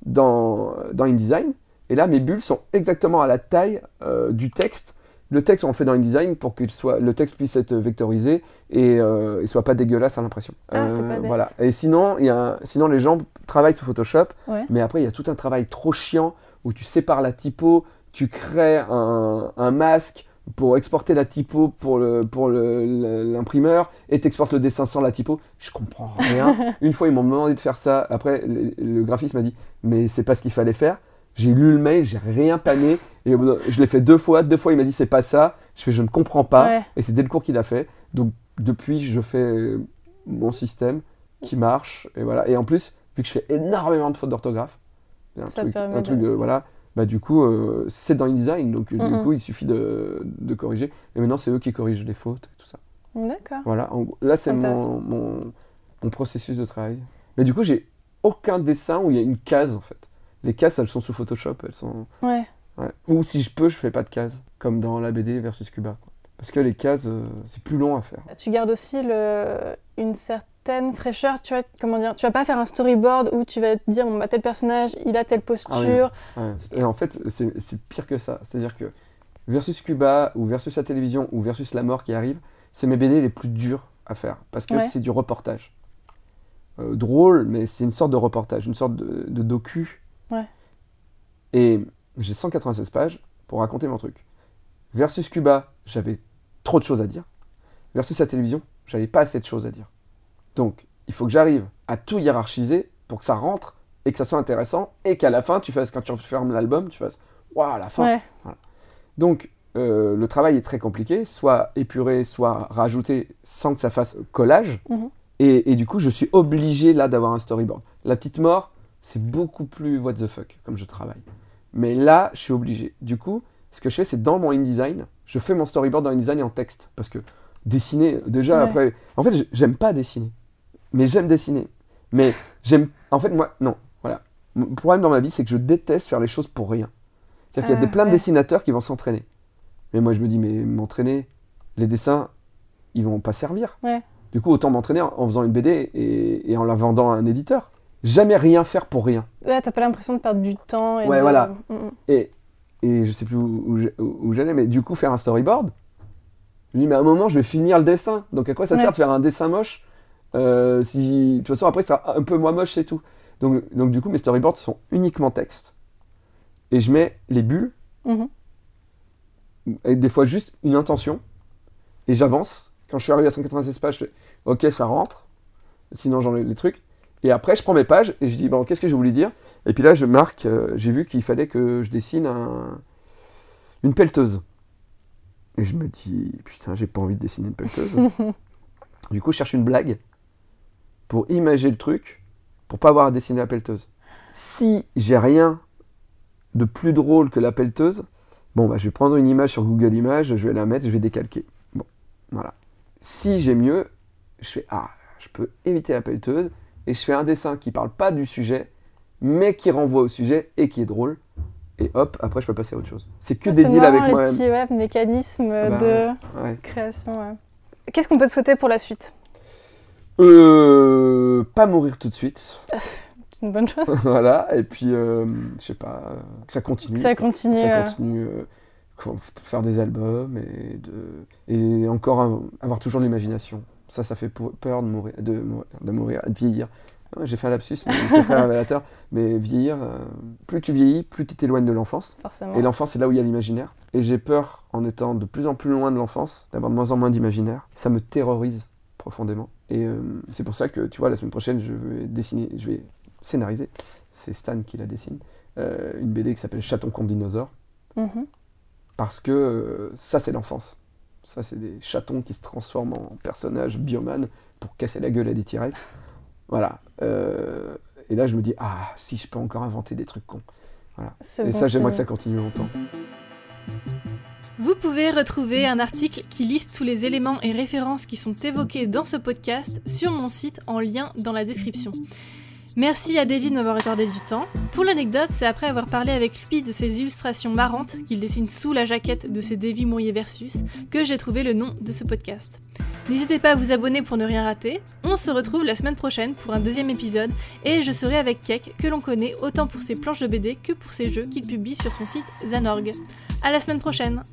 dans, dans InDesign. Et là, mes bulles sont exactement à la taille euh, du texte le texte, on le fait dans InDesign pour que soit, le texte puisse être vectorisé et, euh, et soit pas dégueulasse à l'impression. Ah, bête. voilà. Et sinon, y a, sinon, les gens travaillent sur Photoshop, Ouais. mais après, il y a tout un travail trop chiant où tu sépares la typo, tu crées un, un masque pour exporter la typo pour le pour le- le- l'imprimeur et t'exportes le dessin sans la typo. Je comprends rien. Une fois, ils m'ont demandé de faire ça. Après, le, le graphiste m'a dit, mais c'est pas ce qu'il fallait faire. J'ai lu le mail, j'ai rien pané. Et je l'ai fait deux fois. Deux fois, il m'a dit, c'est pas ça. Je fais, je ne comprends pas. Ouais. Et c'est dès le cours qu'il a fait. Donc, depuis, je fais mon système qui marche. Et voilà. Et en plus, vu que je fais énormément de fautes d'orthographe, un Ça truc, un truc de- de- voilà. Bah, du coup, euh, c'est dans InDesign. Donc, du coup, il suffit de, de corriger. Et maintenant, c'est eux qui corrigent les fautes et tout ça. D'accord. Voilà. En là, c'est mon, mon processus de travail. Mais du coup, j'ai aucun dessin où il y a une case, en fait. Les cases, elles sont sous Photoshop. Elles sont... Ouais. Ouais. Ou si je peux, je fais pas de cases, comme dans la BD versus Cuba. quoi. Parce que les cases, euh, c'est plus long à faire. Tu gardes aussi le... une certaine fraîcheur, tu vois, comment dire, tu vas pas faire un storyboard où tu vas te dire, bon, bah, tel personnage, il a telle posture. Ouais. Et en fait, c'est c'est pire que ça. C'est-à-dire que versus Cuba, ou versus la télévision, ou versus la mort qui arrive, c'est mes BD les plus durs à faire. Parce que Ouais. c'est du reportage. Euh, drôle, mais c'est une sorte de reportage, une sorte de, de docu. Ouais. Et j'ai 196 pages pour raconter mon truc. Versus Cuba, j'avais trop de choses à dire. Versus la télévision, j'avais pas assez de choses à dire. Donc, il faut que j'arrive à tout hiérarchiser pour que ça rentre et que ça soit intéressant et qu'à la fin, tu fasses, quand tu fermes l'album, tu fasses Waouh, la fin Ouais. Donc, euh, le travail est très compliqué, soit épuré, soit rajouté sans que ça fasse collage. Mhm. et, et du coup, je suis obligé là d'avoir un storyboard. La petite mort, c'est beaucoup plus what the fuck comme je travaille. Mais là, je suis obligé. Du coup, ce que je fais, c'est dans mon InDesign, je fais mon storyboard dans InDesign en texte. Parce que dessiner, déjà Ouais. après. En fait, j'aime pas dessiner. Mais j'aime dessiner. Mais j'aime. En fait, moi, non. Voilà. Mon problème dans ma vie, c'est que je déteste faire les choses pour rien. C'est-à-dire qu'il y a Ah, des, plein de dessinateurs qui vont s'entraîner. Mais moi, je me dis, mais m'entraîner, les dessins, ils vont pas servir. Ouais. Du coup, autant m'entraîner en, en faisant une BD et, et en la vendant à un éditeur. Jamais rien faire pour rien. Ouais, t'as pas l'impression de perdre du temps. Et Ouais, de- voilà. Mm, mm. Et, et je sais plus où, où j'allais, mais du coup, faire un storyboard, je me dis, mais à un moment, je vais finir le dessin. Donc, à quoi ça Ouais. sert de faire un dessin moche euh, si, De toute façon, après, ça un peu moins moche, c'est tout. Donc, donc, du coup, mes storyboards sont uniquement texte. Et je mets les bulles, Mhm. et des fois juste une intention, et j'avance. Quand je suis arrivé à 196 pages, je fais, ok, ça rentre. Sinon, j'enlève les trucs. Et après, je prends mes pages et je dis, bon, qu'est-ce que je voulais dire? Et puis là, je marque, euh, j'ai vu qu'il fallait que je dessine un- une pelleteuse. Et je me dis, putain, j'ai pas envie de dessiner une pelleteuse. du coup, je cherche une blague pour imager le truc, pour pas avoir à dessiner la pelleteuse. Si j'ai rien de plus drôle que la pelleteuse, bon, bah, je vais prendre une image sur Google Images, je vais la mettre, je vais décalquer. Bon, voilà. Si j'ai mieux, je fais, ah, je peux éviter la pelleteuse, et je fais un dessin qui parle pas du sujet, mais qui renvoie au sujet et qui est drôle. Et hop, après je peux passer à autre chose. C'est que Ah, des c'est deals avec moi-même. petits ouais, mécanismes Bah, de Ouais. création. ouais. Qu'est-ce qu'on peut te souhaiter pour la suite? Euh, pas mourir tout de suite. C'est une bonne chose. voilà, et puis, euh, je sais pas, euh, que ça continue. Ça continue. que ça euh, continue, euh, faire des albums et, de, et encore un- avoir toujours de l'imagination. Ça, ça fait peur de mourir, de, mourir- de mourir, de vieillir. J'ai fait un lapsus, mais très révélateur. Mais vieillir, euh, plus tu vieillis, plus tu t'éloignes de l'enfance. Forcément. Et l'enfance, c'est là où il y a l'imaginaire. Et j'ai peur, en étant de plus en plus loin de l'enfance, d'avoir de moins en moins d'imaginaire. Ça me terrorise profondément. Et euh, c'est pour ça que, tu vois, la semaine prochaine, je vais dessiner, je vais scénariser. C'est Stan qui la dessine. euh, une BD qui s'appelle Chaton contre dinosaure. Mhm. Parce que ça, c'est l'enfance. Ça, c'est des chatons qui se transforment en personnages bioman pour casser la gueule à des tirettes. Voilà. Euh, et là, je me dis, ah, si je peux encore inventer des trucs cons. C'est Et bon ça, j'aimerais que ça continue longtemps. Vous pouvez retrouver un article qui liste tous les éléments et références qui sont évoqués dans ce podcast sur mon site en lien dans la description. Merci à David de m'avoir accordé du temps. Pour l'anecdote, c'est après avoir parlé avec lui de ses illustrations marrantes qu'il dessine sous la jaquette de ses Davy Mourier Versus que j'ai trouvé le nom de ce podcast. N'hésitez pas à vous abonner pour ne rien rater. On se retrouve la semaine prochaine pour un deuxième épisode et je serai avec Keck que l'on connaît autant pour ses planches de BD que pour ses jeux qu'il publie sur son site Zanorg. À la semaine prochaine